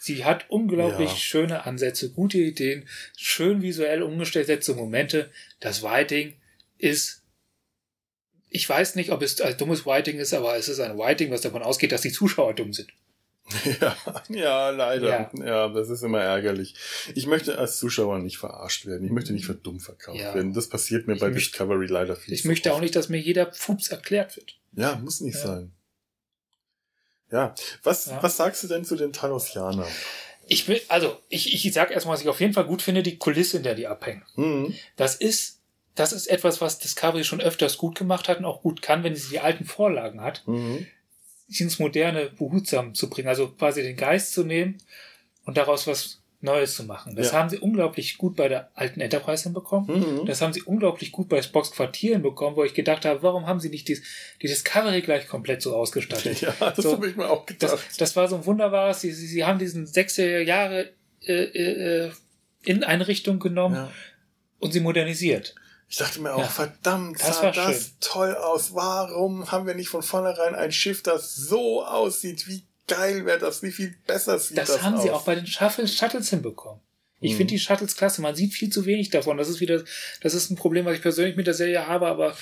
Sie hat unglaublich ja. schöne Ansätze, gute Ideen, schön visuell umgestellte Momente. Das Writing ist, ich weiß nicht, ob es ein dummes Writing ist, aber es ist ein Writing, was davon ausgeht, dass die Zuschauer dumm sind. Ja, ja, leider. Ja. ja. das ist immer ärgerlich. Ich möchte als Zuschauer nicht verarscht werden. Ich möchte nicht für dumm verkauft ja. werden. Das passiert mir ich bei möchte, Discovery leider viel. Ich möchte oft. auch nicht, dass mir jeder Fups erklärt wird. Ja, muss nicht sein. Ja, was, ja. was sagst du denn zu den Thanosianern? Ich will, also, ich, ich sag erstmal, was ich auf jeden Fall gut finde, die Kulisse, in der die abhängen. Mhm. Das ist, das ist etwas, was Discovery schon öfters gut gemacht hat und auch gut kann, wenn sie die alten Vorlagen hat. Mhm ins Moderne behutsam zu bringen, also quasi den Geist zu nehmen und daraus was Neues zu machen. Das ja. haben sie unglaublich gut bei der alten Enterprise hinbekommen. Mhm. Das haben sie unglaublich gut bei Spocks Quartier hinbekommen, wo ich gedacht habe, warum haben sie nicht die, die Discovery gleich komplett so ausgestattet? Ja, das so, habe ich mir auch gedacht. Das, das war so ein wunderbares, sie, sie, sie haben diesen sechs Jahre äh, äh, in Einrichtung genommen ja. und sie modernisiert. Ich dachte mir auch, ja, verdammt, das sah das schön. toll aus. Warum haben wir nicht von vornherein ein Schiff, das so aussieht? Wie geil wäre das? Wie viel besser sieht das, das aus? Das haben sie auch bei den Shuttles hinbekommen. Ich mhm. finde die Shuttles klasse. Man sieht viel zu wenig davon. Das ist wieder, das ist ein Problem, was ich persönlich mit der Serie habe, aber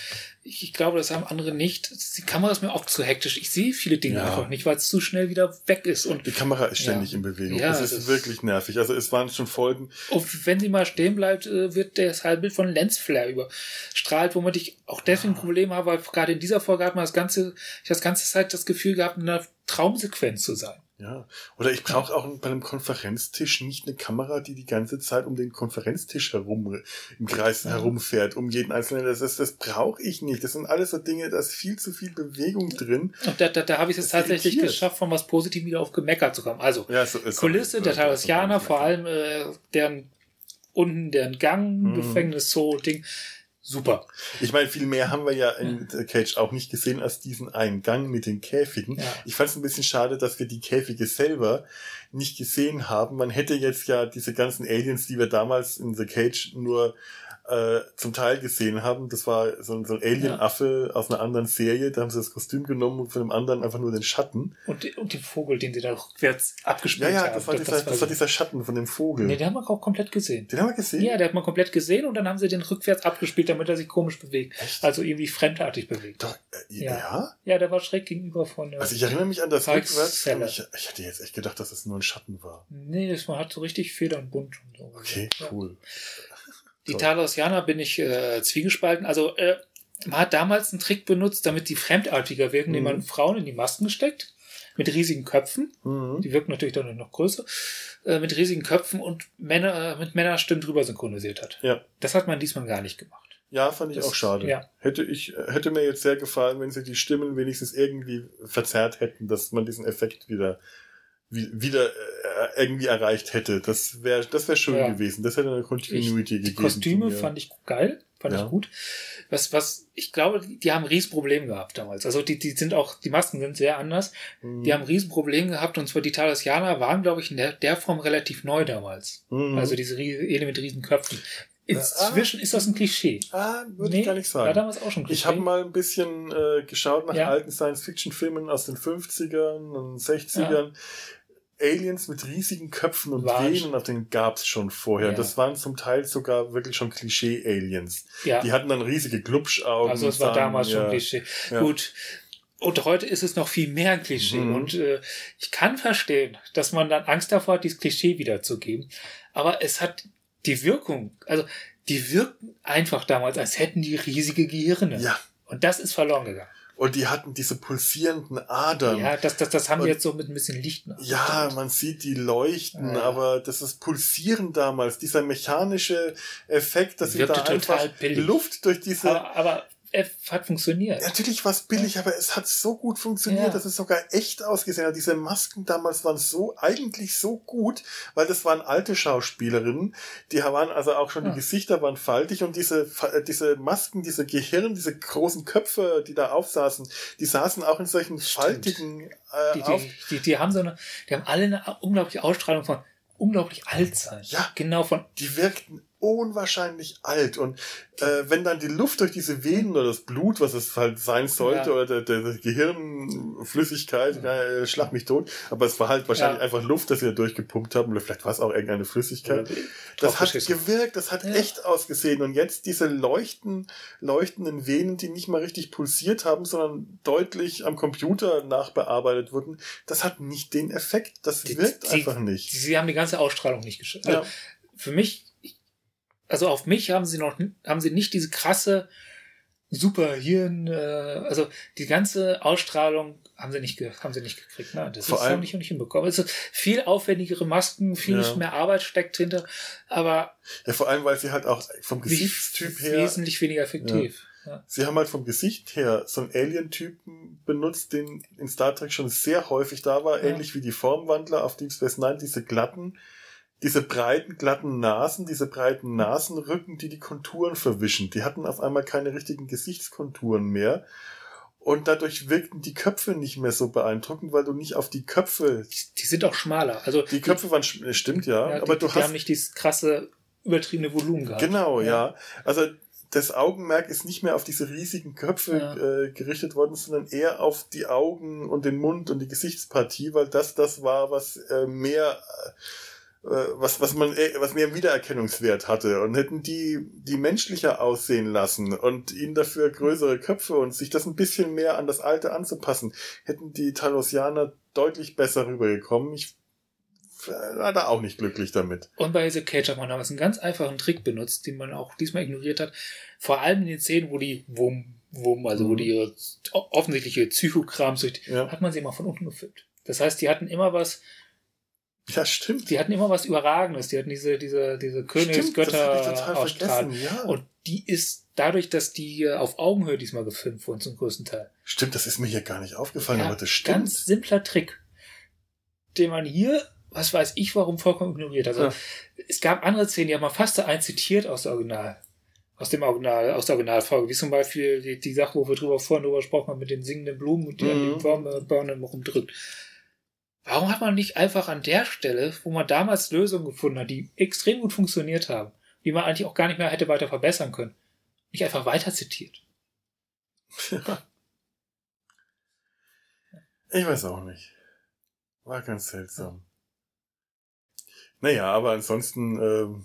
ich, ich glaube, das haben andere nicht. Die Kamera ist mir auch zu hektisch. Ich sehe viele Dinge ja. einfach nicht, weil es zu schnell wieder weg ist. Und die Kamera ist ständig ja. in Bewegung. Ja, das ist das wirklich nervig. Also es waren schon Folgen. Und wenn sie mal stehen bleibt, äh, wird das Bild von Lensflare überstrahlt, womit ich auch deswegen ein Problem habe, weil gerade in dieser Folge hat man das ganze, ich das ganze Zeit das Gefühl gehabt, in einer Traumsequenz zu sein. Ja. Oder ich brauche auch bei einem Konferenztisch nicht eine Kamera, die die ganze Zeit um den Konferenztisch herum, im Kreis herumfährt, um jeden einzelnen. Das, das, das brauche ich nicht. Das sind alles so Dinge, da ist viel zu viel Bewegung drin. Und da, da, da habe ich es tatsächlich irritiert. geschafft, von was Positiv wieder auf gemeckert zu kommen. Also, ja, so Kulisse, der Tarasianer, vor allem äh, deren unten deren Gang, mhm. Gefängnis, so Ding super. Ich meine, viel mehr haben wir ja in ja. Cage auch nicht gesehen als diesen einen Gang mit den Käfigen. Ja. Ich fand es ein bisschen schade, dass wir die Käfige selber nicht gesehen haben. Man hätte jetzt ja diese ganzen Aliens, die wir damals in The Cage nur äh, zum Teil gesehen haben. Das war so ein, so ein Alien-Affe ja. aus einer anderen Serie. Da haben sie das Kostüm genommen und von dem anderen einfach nur den Schatten. Und, die, und den Vogel, den sie da rückwärts abgespielt haben. Ja, ja, das, haben. War, dieser, das, das war dieser Schatten von dem Vogel. Nee, den haben wir auch komplett gesehen. Den haben wir gesehen? Ja, der hat man komplett gesehen und dann haben sie den rückwärts abgespielt, damit er sich komisch bewegt. Echt? Also irgendwie fremdartig bewegt. Doch, äh, ja. ja. Ja, der war schräg gegenüber von. Äh, also ich erinnere mich an das rückwärts. Ich, ich hatte jetzt echt gedacht, dass das nur ein Schatten war. Nee, das, man hat so richtig Federn bunt und so. Okay, cool. Die Talosianer bin ich äh, zwiegespalten. Also äh, man hat damals einen Trick benutzt, damit die fremdartiger wirken, mhm. indem man Frauen in die Masken steckt mit riesigen Köpfen. Mhm. Die wirken natürlich dann noch größer. Äh, mit riesigen Köpfen und Männer, äh, mit Männerstimmen drüber synchronisiert hat. Ja. Das hat man diesmal gar nicht gemacht. Ja, fand ich das, auch schade. Ja. Hätte ich, hätte mir jetzt sehr gefallen, wenn sie die Stimmen wenigstens irgendwie verzerrt hätten, dass man diesen Effekt wieder wieder äh, irgendwie erreicht hätte. Das wäre das wäre schön ja. gewesen. Das hätte eine Continuity ich, gegeben. Die Kostüme fand ich geil, fand ja. ich gut. Was was ich glaube, die haben ein Riesenproblem gehabt damals. Also die die sind auch die Masken sind sehr anders. Mhm. Die haben ein Riesenproblem gehabt und zwar die Talosianer waren glaube ich in der, der Form relativ neu damals. Mhm. Also diese Ele mit Riesenköpfen. Inzwischen ah, ist das ein Klischee. Ah, würde nee, ich gar nicht sagen. War damals auch schon Klischee. Ich habe mal ein bisschen äh, geschaut nach ja. alten Science-Fiction-Filmen aus den 50ern und 60ern. Aliens mit riesigen Köpfen und Venen, auf denen gab's schon vorher. Ja. Das waren zum Teil sogar wirklich schon Klischee-Aliens. Ja. Die hatten dann riesige Glubschaugen. Also es war damals ja. schon Klischee. Ja. Gut. Und heute ist es noch viel mehr ein Klischee. Mhm. Und äh, ich kann verstehen, dass man dann Angst davor hat, dieses Klischee wiederzugeben. Aber es hat die Wirkung, also die wirkten einfach damals, als hätten die riesige Gehirne. Ja. Und das ist verloren gegangen. Und die hatten diese pulsierenden Adern. Ja, das, das, das haben wir jetzt so mit ein bisschen Licht. Ja, man sieht die leuchten, ja. aber das ist Pulsieren damals, dieser mechanische Effekt, dass sie da einfach billig. Luft durch diese. Aber, aber F hat funktioniert. Natürlich war es billig, ja. aber es hat so gut funktioniert, ja. dass es sogar echt ausgesehen hat. Diese Masken damals waren so, eigentlich so gut, weil das waren alte Schauspielerinnen, die waren also auch schon, ja. die Gesichter waren faltig und diese, äh, diese Masken, diese Gehirn, diese großen Köpfe, die da aufsaßen, die saßen auch in solchen Stimmt. faltigen, äh, die, die, die, die, haben so eine, die haben alle eine unglaubliche Ausstrahlung von unglaublich alt sein. Ja. Genau von. Die wirkten unwahrscheinlich alt. Und äh, wenn dann die Luft durch diese Venen oder das Blut, was es halt sein sollte, ja. oder der, der, Gehirnflüssigkeit, ja. äh, schlag mich tot, aber es war halt wahrscheinlich ja. einfach Luft, dass sie da durchgepumpt haben, oder vielleicht war es auch irgendeine Flüssigkeit. Das hat gewirkt, das hat echt ausgesehen. Und jetzt diese leuchten, leuchtenden Venen, die nicht mal richtig pulsiert haben, sondern deutlich am Computer nachbearbeitet wurden, das hat nicht den Effekt. Das die, wirkt die, einfach nicht. Sie haben die ganze Ausstrahlung nicht geschafft. Also für mich also auf mich haben sie noch, haben sie nicht diese krasse super Hirn, äh, also die ganze Ausstrahlung haben sie nicht, haben sie nicht gekriegt. Ne? Das Vor ist allem, nicht, nicht hinbekommen. Also viel aufwendigere Masken, viel ja. mehr Arbeit steckt hinter, aber ja, vor allem, weil sie halt auch vom Gesichtstyp her wesentlich weniger effektiv. Ja. Ja. Sie haben halt vom Gesicht her so einen Alien-Typen benutzt, den in Star Trek schon sehr häufig da war, ähnlich wie die Formwandler auf Deep Space Nine, diese glatten, diese breiten, glatten Nasen, diese breiten Nasenrücken, die die Konturen verwischen. Die hatten auf einmal keine richtigen Gesichtskonturen mehr. Und dadurch wirkten die Köpfe nicht mehr so beeindruckend, weil du nicht auf die Köpfe. Die sind auch schmaler. Also die Köpfe die, waren stimmt ja, ja aber die, du die hast haben nicht dieses krasse übertriebene Volumen gehabt. Genau, ja. ja. Also das Augenmerk ist nicht mehr auf diese riesigen Köpfe ja. äh, gerichtet worden, sondern eher auf die Augen und den Mund und die Gesichtspartie, weil das das war, was äh, mehr äh, äh, was, was man, äh, was mehr Wiedererkennungswert hatte und hätten die, die menschlicher aussehen lassen und ihnen dafür größere Köpfe und sich das ein bisschen mehr an das Alte anzupassen, hätten die Talosianer deutlich besser rübergekommen. Ich war da auch nicht glücklich damit. Und bei The Cage hat man damals einen ganz einfachen Trick benutzt, den man auch diesmal ignoriert hat. Vor allem in den Szenen, wo die Wum, Wum, also mhm. wo die ihre offensichtliche Psychogramm ja. hat man sie immer von unten gefilmt. Das heißt, die hatten immer was, ja, stimmt. Die hatten immer was Überragendes. Die hatten diese, diese, diese Königsgötter ausstrahlen. Ja. Und die ist dadurch, dass die auf Augenhöhe diesmal gefilmt wurden zum größten Teil. Stimmt, das ist mir hier gar nicht aufgefallen, ja, aber das stimmt. Ganz simpler Trick, den man hier, was weiß ich, warum vollkommen ignoriert. Also, ja. es gab andere Szenen, die haben wir fast eins zitiert aus der Original. Aus dem Original, aus der Originalfolge, wie zum Beispiel die, die Sache, wo wir drüber vorhin drüber gesprochen haben, mit den singenden Blumen und die mhm. an den Baum, rumdrückt. Warum hat man nicht einfach an der Stelle, wo man damals Lösungen gefunden hat, die extrem gut funktioniert haben, die man eigentlich auch gar nicht mehr hätte weiter verbessern können, nicht einfach weiter zitiert? Ich weiß auch nicht. War ganz seltsam. Naja, aber ansonsten, ähm,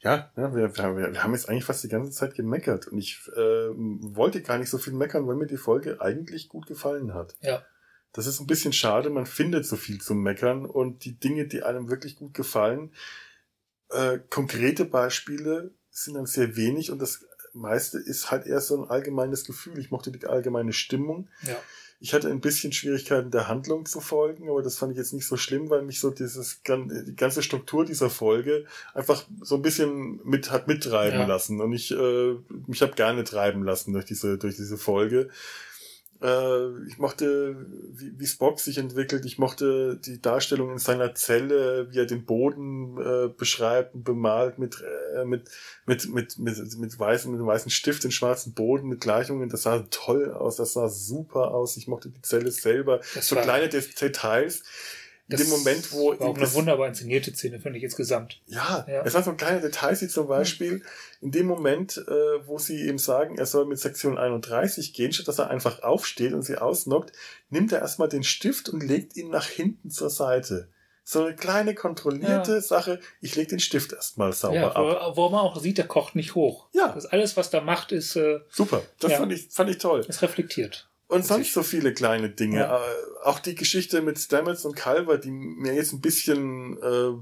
ja, ja wir, wir, wir haben jetzt eigentlich fast die ganze Zeit gemeckert und ich äh, wollte gar nicht so viel meckern, weil mir die Folge eigentlich gut gefallen hat. Ja. Das ist ein bisschen schade, man findet so viel zum Meckern und die Dinge, die einem wirklich gut gefallen, äh, konkrete Beispiele sind dann sehr wenig und das meiste ist halt eher so ein allgemeines Gefühl. Ich mochte die allgemeine Stimmung. Ja. Ich hatte ein bisschen Schwierigkeiten der Handlung zu folgen, aber das fand ich jetzt nicht so schlimm, weil mich so dieses die ganze Struktur dieser Folge einfach so ein bisschen mit hat mittreiben ja. lassen und ich äh, mich habe gerne treiben lassen durch diese durch diese Folge. Äh, ich mochte, wie, wie Spock sich entwickelt. Ich mochte die Darstellung in seiner Zelle, wie er den Boden äh, beschreibt und bemalt mit, äh, mit, mit, mit, mit, mit, weißen, mit einem weißen Stift, den schwarzen Boden, mit Gleichungen. Das sah toll aus, das sah super aus. Ich mochte die Zelle selber. Das so kleine Details in dem Moment, wo. War auch eine wunderbar inszenierte Szene, finde ich insgesamt. Ja, ja, es waren so kleine Details, wie zum Beispiel in dem Moment, äh, wo sie ihm sagen, er soll mit Sektion 31 gehen, statt dass er einfach aufsteht und sie ausnockt, nimmt er erstmal den Stift und legt ihn nach hinten zur Seite. So eine kleine kontrollierte ja. Sache. Ich lege den Stift erstmal sauber ja, wo, ab. Wo man auch sieht, der kocht nicht hoch. Ja. Das alles, was da macht, ist. Äh, Super. Das fand, ich, fand ich toll. Es reflektiert. Und sonst so viele kleine Dinge. Ja. Äh, auch die Geschichte mit Stamets und Calver, die mir jetzt ein bisschen äh,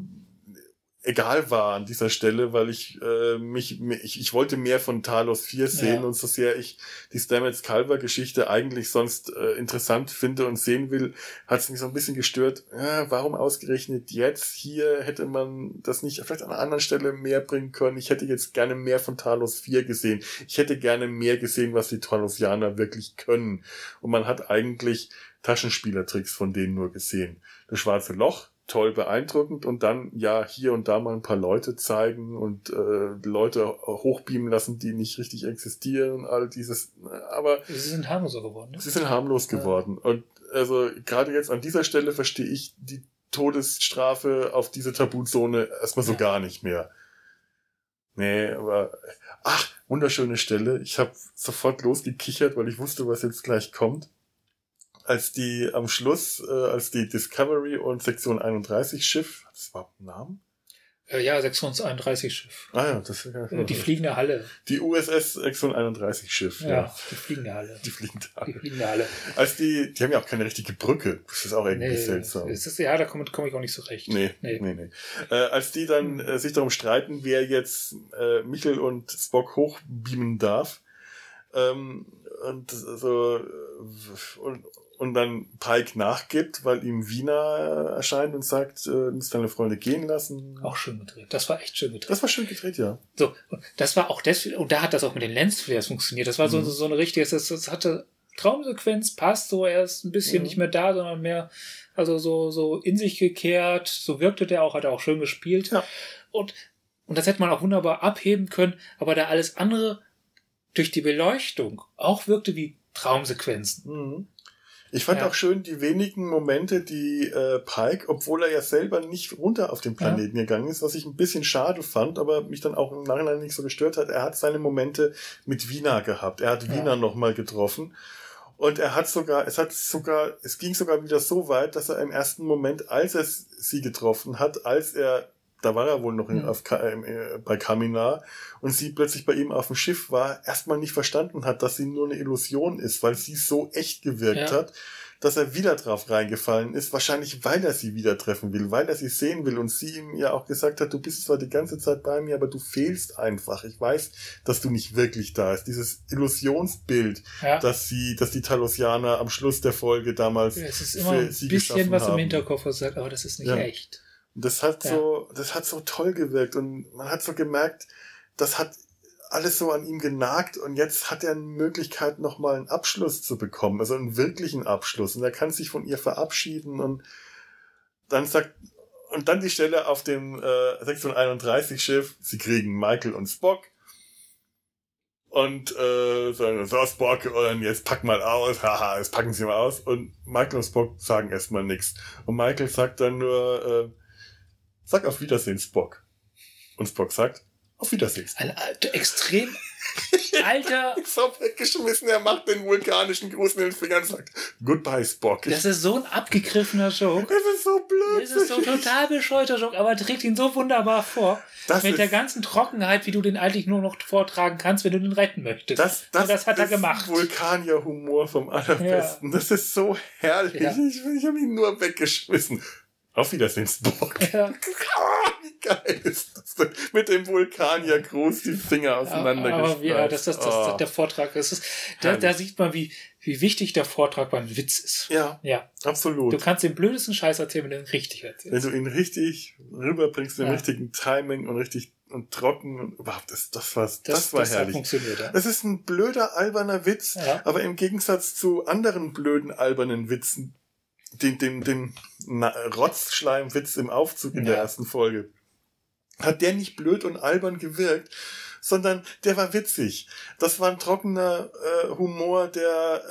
egal war an dieser Stelle, weil ich äh, mich, ich, ich wollte mehr von Talos 4 sehen ja. und so sehr ich die Stamets Calver Geschichte eigentlich sonst äh, interessant finde und sehen will, hat es mich so ein bisschen gestört. Ja, warum ausgerechnet jetzt hier hätte man das nicht vielleicht an einer anderen Stelle mehr bringen können? Ich hätte jetzt gerne mehr von Talos 4 gesehen. Ich hätte gerne mehr gesehen, was die Talosianer wirklich können. Und man hat eigentlich Taschenspielertricks von denen nur gesehen. Das schwarze Loch toll beeindruckend und dann ja hier und da mal ein paar Leute zeigen und äh, Leute hochbeamen lassen, die nicht richtig existieren, all dieses, aber sie sind harmloser geworden. Ne? Sie sind harmlos geworden ja. und also gerade jetzt an dieser Stelle verstehe ich die Todesstrafe auf diese Tabuzone erstmal so ja. gar nicht mehr. Nee, aber ach, wunderschöne Stelle. Ich habe sofort losgekichert, weil ich wusste, was jetzt gleich kommt als die am Schluss, äh, als die Discovery und Sektion 31 Schiff, hat das überhaupt einen Namen? Äh, ja, Sektion 31 Schiff. Ah ja, das ist ja äh, Die fliegende Halle. Die USS Sektion 31 Schiff. Ja, ja. die fliegende Halle. Die fliegende Halle. Die fliegende Halle. Als die, die haben ja auch keine richtige Brücke. Das ist auch irgendwie nee, seltsam. Ist, ja, da komme komm ich auch nicht so recht. Nee, nee, nee. nee. Äh, als die dann äh, sich darum streiten, wer jetzt äh, Michel und Spock hochbeamen darf, ähm, und so, äh, und, und dann Pike nachgibt, weil ihm Wiener erscheint und sagt, äh, du musst deine Freunde gehen lassen. Auch schön gedreht. Das war echt schön gedreht. Das war schön gedreht, ja. So, das war auch deswegen, und da hat das auch mit den Lensflares funktioniert. Das war mhm. so, so eine richtige, das, das hatte Traumsequenz, passt so, er ist ein bisschen mhm. nicht mehr da, sondern mehr, also so, so in sich gekehrt, so wirkte der auch, hat er auch schön gespielt. Ja. Und, und das hätte man auch wunderbar abheben können, aber da alles andere durch die Beleuchtung auch wirkte wie Traumsequenzen. Mhm. Ich fand ja. auch schön die wenigen Momente, die äh, Pike, obwohl er ja selber nicht runter auf den Planeten ja. gegangen ist, was ich ein bisschen schade fand, aber mich dann auch im Nachhinein nicht so gestört hat. Er hat seine Momente mit Wiener gehabt. Er hat ja. Wiener nochmal getroffen. Und er hat sogar, es hat sogar, es ging sogar wieder so weit, dass er im ersten Moment, als er sie getroffen hat, als er da war er wohl noch in, mhm. auf, äh, bei Kaminar und sie plötzlich bei ihm auf dem Schiff war, erstmal nicht verstanden hat, dass sie nur eine Illusion ist, weil sie so echt gewirkt ja. hat, dass er wieder drauf reingefallen ist, wahrscheinlich weil er sie wieder treffen will, weil er sie sehen will und sie ihm ja auch gesagt hat, du bist zwar die ganze Zeit bei mir, aber du fehlst einfach. Ich weiß, dass du nicht wirklich da bist. Dieses Illusionsbild, ja. dass sie, dass die Talosianer am Schluss der Folge damals es ist immer ein bisschen was haben. im Hinterkopf sagt, aber das ist nicht ja. echt. Das hat ja. so, das hat so toll gewirkt und man hat so gemerkt, das hat alles so an ihm genagt und jetzt hat er eine Möglichkeit, nochmal einen Abschluss zu bekommen, also einen wirklichen Abschluss. Und er kann sich von ihr verabschieden und dann sagt, und dann die Stelle auf dem äh, 631 Schiff, sie kriegen Michael und Spock. Und äh, sagen, so Spock, und jetzt pack mal aus, haha, jetzt packen sie mal aus. Und Michael und Spock sagen erstmal nichts. Und Michael sagt dann nur, äh, Sag auf Wiedersehen, Spock. Und Spock sagt, auf Wiedersehen. Spock. Ein alter, extrem alter. so weggeschmissen, er macht den vulkanischen Gruß mit den Fingern und sagt, Goodbye, Spock. Das ist so ein abgegriffener Joke. Das ist so blöd. Das ist so total bescheuerter Joke, aber trägt ihn so wunderbar vor. Das mit der ganzen Trockenheit, wie du den eigentlich nur noch vortragen kannst, wenn du den retten möchtest. Das, das, das hat er gemacht. Vulkanier-Humor vom allerbesten. Ja. Das ist so herrlich. Ja. Ich, ich habe ihn nur weggeschmissen. Auf Wiedersehen, Spock. Ja. Wie geil ist das denn? Mit dem Vulkaniergruß die Finger auseinandergespreizt. Ja, das, das, das, oh. der Vortrag ist. Da, da sieht man, wie, wie wichtig der Vortrag beim Witz ist. Ja, ja, absolut. Du kannst den blödesten Scheiß erzählen, wenn du ihn richtig erzählst. Wenn du ihn richtig rüberbringst, den ja. richtigen Timing und richtig und trocken und überhaupt, das, das war, das, das war das herrlich. Funktioniert, ja. Das ist ein blöder, alberner Witz, ja. aber im Gegensatz zu anderen blöden, albernen Witzen, den, den, den Rotzschleimwitz im Aufzug in ja. der ersten Folge, hat der nicht blöd und albern gewirkt, sondern der war witzig. Das war ein trockener äh, Humor, der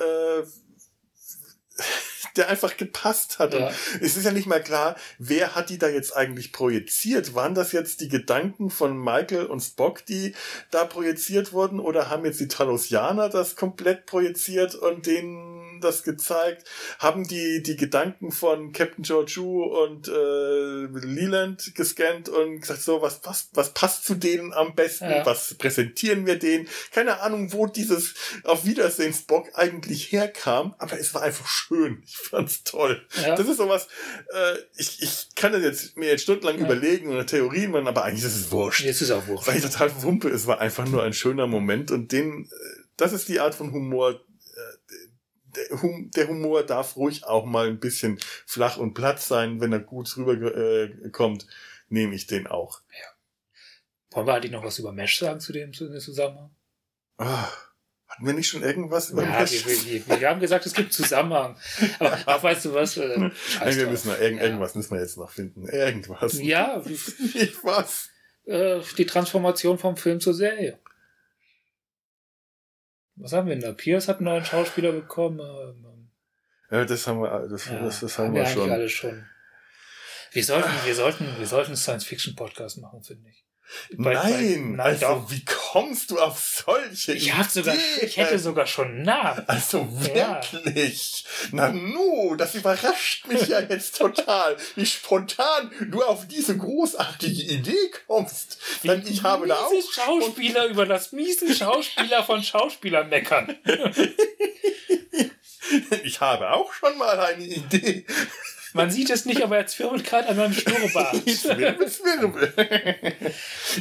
äh, der einfach gepasst hat. Ja. es ist ja nicht mal klar, wer hat die da jetzt eigentlich projiziert? Waren das jetzt die Gedanken von Michael und Spock, die da projiziert wurden? Oder haben jetzt die Talosianer das komplett projiziert und den haben das gezeigt, haben die, die Gedanken von Captain George Wu und äh, Leland gescannt und gesagt, so, was passt, was passt zu denen am besten, ja. was präsentieren wir denen? Keine Ahnung, wo dieses Auf Wiedersehen Spock eigentlich herkam, aber es war einfach schön. Ich fand's toll. Ja. Das ist sowas, äh, ich, ich kann das jetzt mir jetzt stundenlang ja. überlegen oder Theorien machen, aber eigentlich ist es wurscht. Jetzt ist es auch wurscht. Weil ich total wumpe, es war einfach nur ein schöner Moment und den, äh, das ist die Art von Humor, der Humor darf ruhig auch mal ein bisschen flach und platt sein, wenn er gut rüberkommt, äh, nehme ich den auch. Ja. Wollen wir eigentlich noch was über Mesh sagen zu dem Zusammenhang? Ah. Hatten wir nicht schon irgendwas über ja, wir, wir, wir, haben gesagt, es gibt Zusammenhang. Aber ach, weißt du was? Äh, Nein, wir müssen noch, irgend, ja. irgendwas müssen wir jetzt noch finden. Irgendwas. Ja. Wie, was? Äh, die Transformation vom Film zur Serie. Was haben wir denn da? Pierce hat einen neuen Schauspieler bekommen. Ähm, ja, das haben wir, das, ja, das, das haben, haben wir, wir schon. Alles schon. Wir sollten, wir sollten, wir sollten einen Science-Fiction-Podcast machen, finde ich. Bei, nein, bei, also doch. wie kommst du auf solche ich hab sogar, Ich hätte sogar schon Namen. Also wirklich? Ja. Na nu, das überrascht mich ja jetzt total, wie spontan du auf diese großartige Idee kommst. Denn ich habe da auch... Schauspieler über das miese Schauspieler von Schauspielern meckern. ich habe auch schon mal eine Idee. Man sieht es nicht, aber er zwirbelt gerade an meinem Schnurrbart. zwirbel, zwirbel.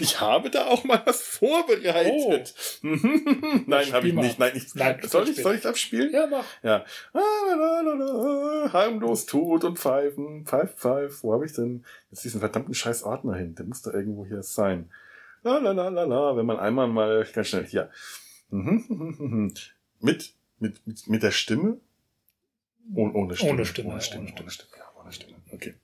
Ich habe da auch mal was vorbereitet. Oh. Nein, habe ich nicht. Nein, ich, Nein, soll, ich, soll ich abspielen? Ja, mach. Ja. Heimlos, tot und pfeifen. Pfeif, pfeif. Wo habe ich denn jetzt diesen verdammten scheiß Ordner hin? Der muss da irgendwo hier sein. La, la, la, la, la. Wenn man einmal mal ganz schnell hier. mit, mit, mit, mit der Stimme Oh, ohne Stimme. Ohne Stimme. Ohne Stimme. Ohne Stimme. Ja, ohne Stimme. Okay.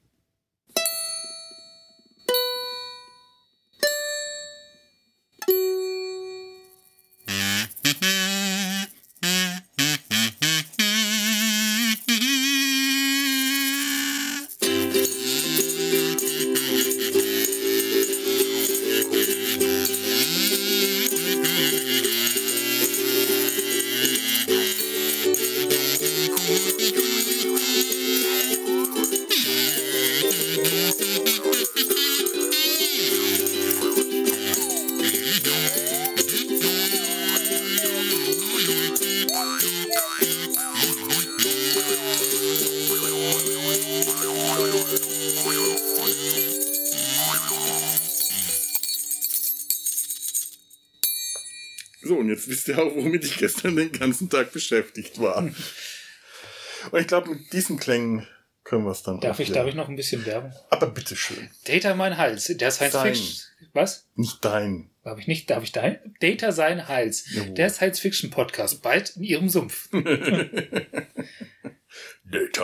Gestern den ganzen Tag beschäftigt war. Und ich glaube, mit diesen Klängen können wir es dann darf ich, darf ich noch ein bisschen werben? Aber bitteschön. Data mein Hals. Der Science Fiction. Was? Nicht dein. Darf ich nicht? Darf ich dein? Data sein Hals. Jawohl. Der Science Fiction Podcast. Bald in ihrem Sumpf.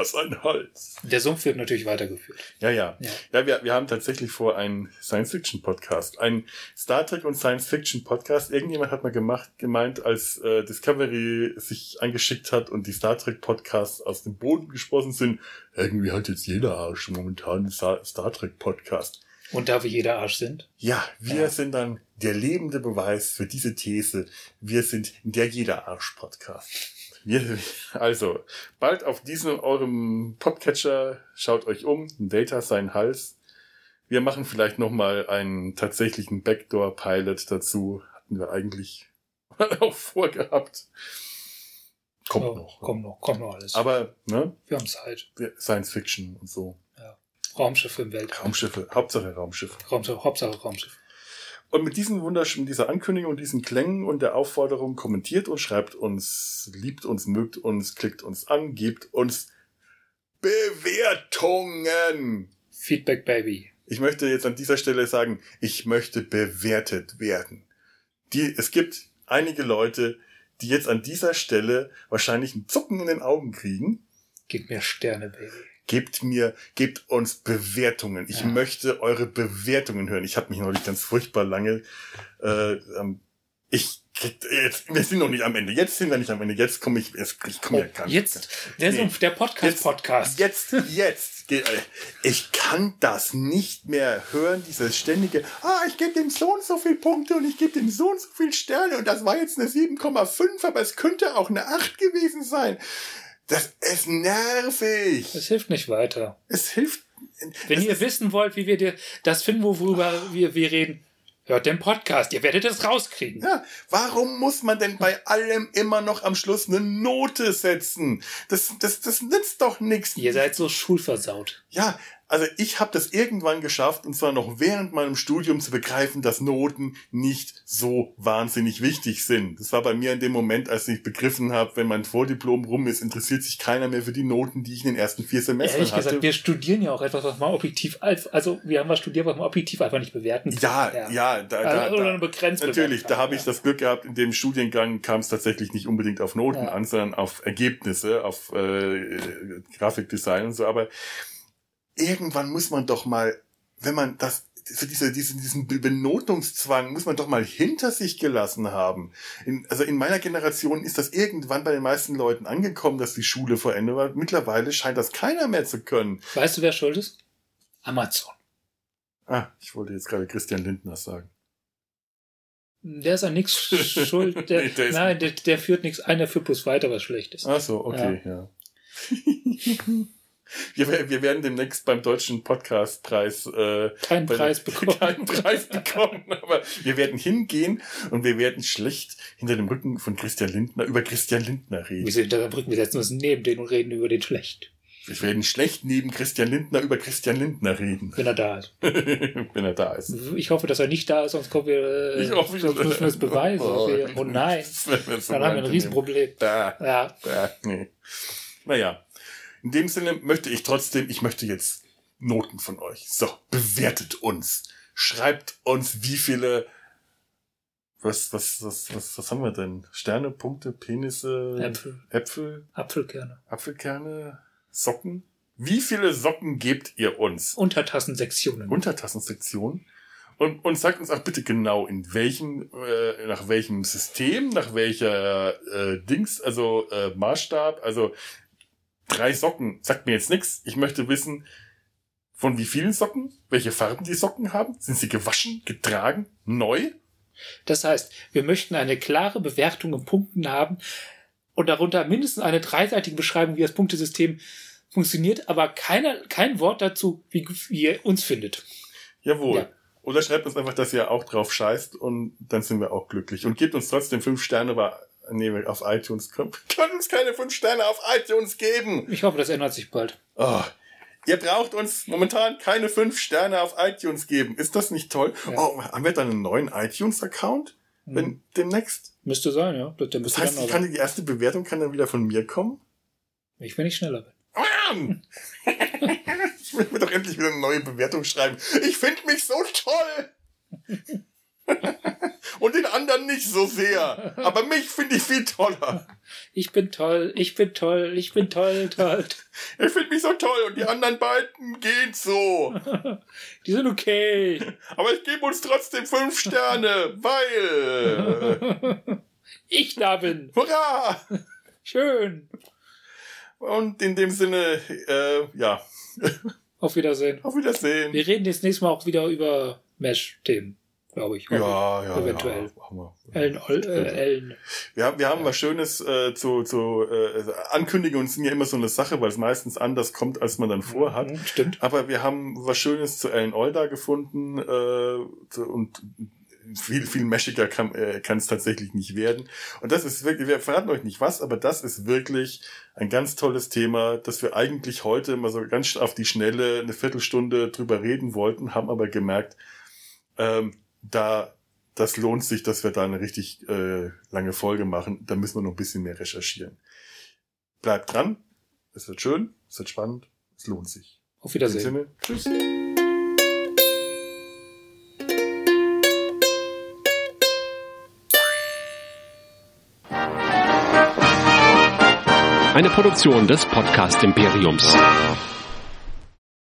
Datas ein Hals. Der Sumpf wird natürlich weitergeführt. Ja, ja. Ja, ja wir, wir haben tatsächlich vor einen Science-Fiction-Podcast. Ein Star Trek und Science-Fiction-Podcast. Irgendjemand hat mal gemacht, gemeint, als äh, Discovery sich eingeschickt hat und die Star Trek-Podcasts aus dem Boden gesprossen sind. Irgendwie hat jetzt jeder Arsch momentan einen Star Trek-Podcast. Und da wir jeder Arsch sind? Ja, wir ja. sind dann der lebende Beweis für diese These. Wir sind der jeder Arsch-Podcast. Wir, also, bald auf diesem eurem Podcatcher, schaut euch um, Data sein Hals. Wir machen vielleicht nochmal einen tatsächlichen Backdoor-Pilot dazu. Hatten wir eigentlich auch vorgehabt. Kommt ja, noch. Kommt noch, kommt noch alles. Aber, ne? Wir haben Zeit. Science Fiction und so. Ja. Raumschiffe im Weltraum. Raumschiffe, Hauptsache Raumschiffe. Raumschiffe Hauptsache Raumschiffe. Und mit diesen wunderschönen, dieser Ankündigung und diesen Klängen und der Aufforderung kommentiert uns, schreibt uns, liebt uns, mögt uns, klickt uns an, gebt uns Bewertungen. Feedback Baby. Ich möchte jetzt an dieser Stelle sagen, ich möchte bewertet werden. Die, es gibt einige Leute, die jetzt an dieser Stelle wahrscheinlich einen Zucken in den Augen kriegen. Gib mir Sterne, Baby gebt mir, gebt uns Bewertungen. Ich ja. möchte eure Bewertungen hören. Ich habe mich neulich ganz furchtbar lange. Äh, ähm, ich krieg, jetzt, wir sind noch nicht am Ende. Jetzt sind wir nicht am Ende. Jetzt komme ich, jetzt, ich komme oh, ja gar nicht. Jetzt, der, nee. der Podcast-Podcast. Jetzt, jetzt, jetzt. Ich kann das nicht mehr hören, dieses ständige, ah, ich gebe dem so und so viel Punkte und ich gebe dem so und so viel Sterne und das war jetzt eine 7,5, aber es könnte auch eine 8 gewesen sein Das ist nervig. Es hilft nicht weiter. Es hilft. Wenn es ihr wissen wollt, wie wir dir das finden, worüber wir, wir reden, hört den Podcast. Ihr werdet es rauskriegen. Ja, warum muss man denn bei allem immer noch am Schluss eine Note setzen? Das, das, das nützt doch nichts. Ihr seid so schulversaut. Ja, also ich habe das irgendwann geschafft, und zwar noch während meinem Studium zu begreifen, dass Noten nicht so wahnsinnig wichtig sind. Das war bei mir in dem Moment, als ich begriffen habe, wenn mein Vordiplom rum ist, interessiert sich keiner mehr für die Noten, die ich in den ersten vier Semestern Ehrlich hatte. gesagt, wir studieren ja auch etwas, was man objektiv, als- also wir haben was studiert, was man objektiv einfach nicht bewerten kann. ja, ja, da, da, Also, oder da, eine begrenzte Natürlich, da habe ich ja. das Glück gehabt, in dem Studiengang kam es tatsächlich nicht unbedingt auf Noten Ja. an, sondern auf Ergebnisse, auf äh, Grafikdesign und so. Aber irgendwann muss man doch mal, wenn man das für diese, diesen, diesen Be- Benotungszwang muss man doch mal hinter sich gelassen haben. In, also in meiner Generation ist das irgendwann bei den meisten Leuten angekommen, dass die Schule vor Ende war. Mittlerweile scheint das keiner mehr zu können. Weißt du, wer schuld ist? Amazon. Ah, ich wollte jetzt gerade Christian Lindner sagen. Der ist an nichts schuld. Der, Nee, der nein, der, der führt nichts ein, der führt bloß weiter, was schlecht ist. Ach so, okay, ja. wir, wir werden demnächst beim deutschen Podcastpreis äh, Keinen Preis bekommen. keinen Preis bekommen, aber wir werden hingehen und wir werden schlecht hinter dem Rücken von Christian Lindner über Christian Lindner Wir reden. sind hinter der Brücke, wir setzen uns neben den und reden über den schlecht, Wir werden schlecht neben Christian Lindner über Christian Lindner reden, wenn er da ist. wenn er da ist. Ich hoffe, dass er nicht da ist, sonst kommen wir, äh, Ich hoffe, sonst müssen wir es beweisen. Oh. Oh, wir, oh nein, dann haben wir ein. Riesenproblem. Da, Ja, da, nee. Naja, in dem Sinne möchte ich trotzdem, ich möchte jetzt Noten von euch. So, bewertet uns. Schreibt uns, wie viele. Was, was, was, was, was haben wir denn? Sterne, Punkte, Penisse, Äpfel, Äpfel, Apfelkerne. Apfelkerne, Socken? Wie viele Socken gebt ihr uns? Untertassensektionen. Untertassensektion. Und, und sagt uns auch bitte genau, in welchem, äh, nach welchem System, nach welcher äh, Dings, also äh, Maßstab, also drei Socken, sagt mir jetzt nichts. Ich möchte wissen, von wie vielen Socken, welche Farben die Socken haben. Sind sie gewaschen, getragen, neu? Das heißt, wir möchten eine klare Bewertung in Punkten haben und darunter mindestens eine dreiseitige Beschreibung, wie das Punktesystem funktioniert, aber keine, kein Wort dazu, wie, wie ihr uns findet. Jawohl. Ja. Oder schreibt uns einfach, dass ihr auch drauf scheißt und dann sind wir auch glücklich. Und gebt uns trotzdem fünf Sterne bei, nee, auf iTunes. Könnt könnt uns keine fünf Sterne auf iTunes geben. Ich hoffe, das ändert sich bald. Oh, ihr braucht uns momentan keine fünf Sterne auf iTunes geben. Ist das nicht toll? Ja. Oh, haben wir dann einen neuen iTunes-Account? Wenn Hm. demnächst? Müsste sein, ja. Der Das heißt, ich kann, die erste Bewertung kann dann wieder von mir kommen? ich, wenn ich schneller bin. Mann! ich will mir doch endlich wieder eine neue Bewertung schreiben. Ich finde mich so toll! Und den anderen nicht so sehr. Aber mich finde ich viel toller. Ich bin toll, ich bin toll, ich bin toll, toll. Ich finde mich so toll und die anderen beiden gehen so. Die sind okay. Aber ich gebe uns trotzdem fünf Sterne, weil. Ich da bin. Hurra! Schön. Und in dem Sinne, äh, ja, Auf Wiedersehen. auf Wiedersehen. Wir reden jetzt nächstes Mal auch wieder über Mesh-Themen, glaube ich. Ja, ja, Eventuell. ja. Wir. Ellen, Ol- äh, Ellen. Wir, haben- wir haben was Schönes äh, zu, zu äh, Ankündigungen sind ja immer so eine Sache, weil es meistens anders kommt, als man dann vorhat. Mhm, Stimmt. Aber wir haben was Schönes zu Ellen Olda gefunden äh, und viel, viel meschiger kann äh, es tatsächlich nicht werden. Und das ist wirklich, wir verraten euch nicht was, aber das ist wirklich ein ganz tolles Thema, dass wir eigentlich heute mal so ganz auf die Schnelle eine Viertelstunde drüber reden wollten, haben aber gemerkt, ähm, da das lohnt sich, dass wir da eine richtig äh, lange Folge machen. Da müssen wir noch ein bisschen mehr recherchieren. Bleibt dran. Es wird schön, es wird spannend, es lohnt sich. Auf Wiedersehen. Tschüss. Eine Produktion des Podcast Imperiums.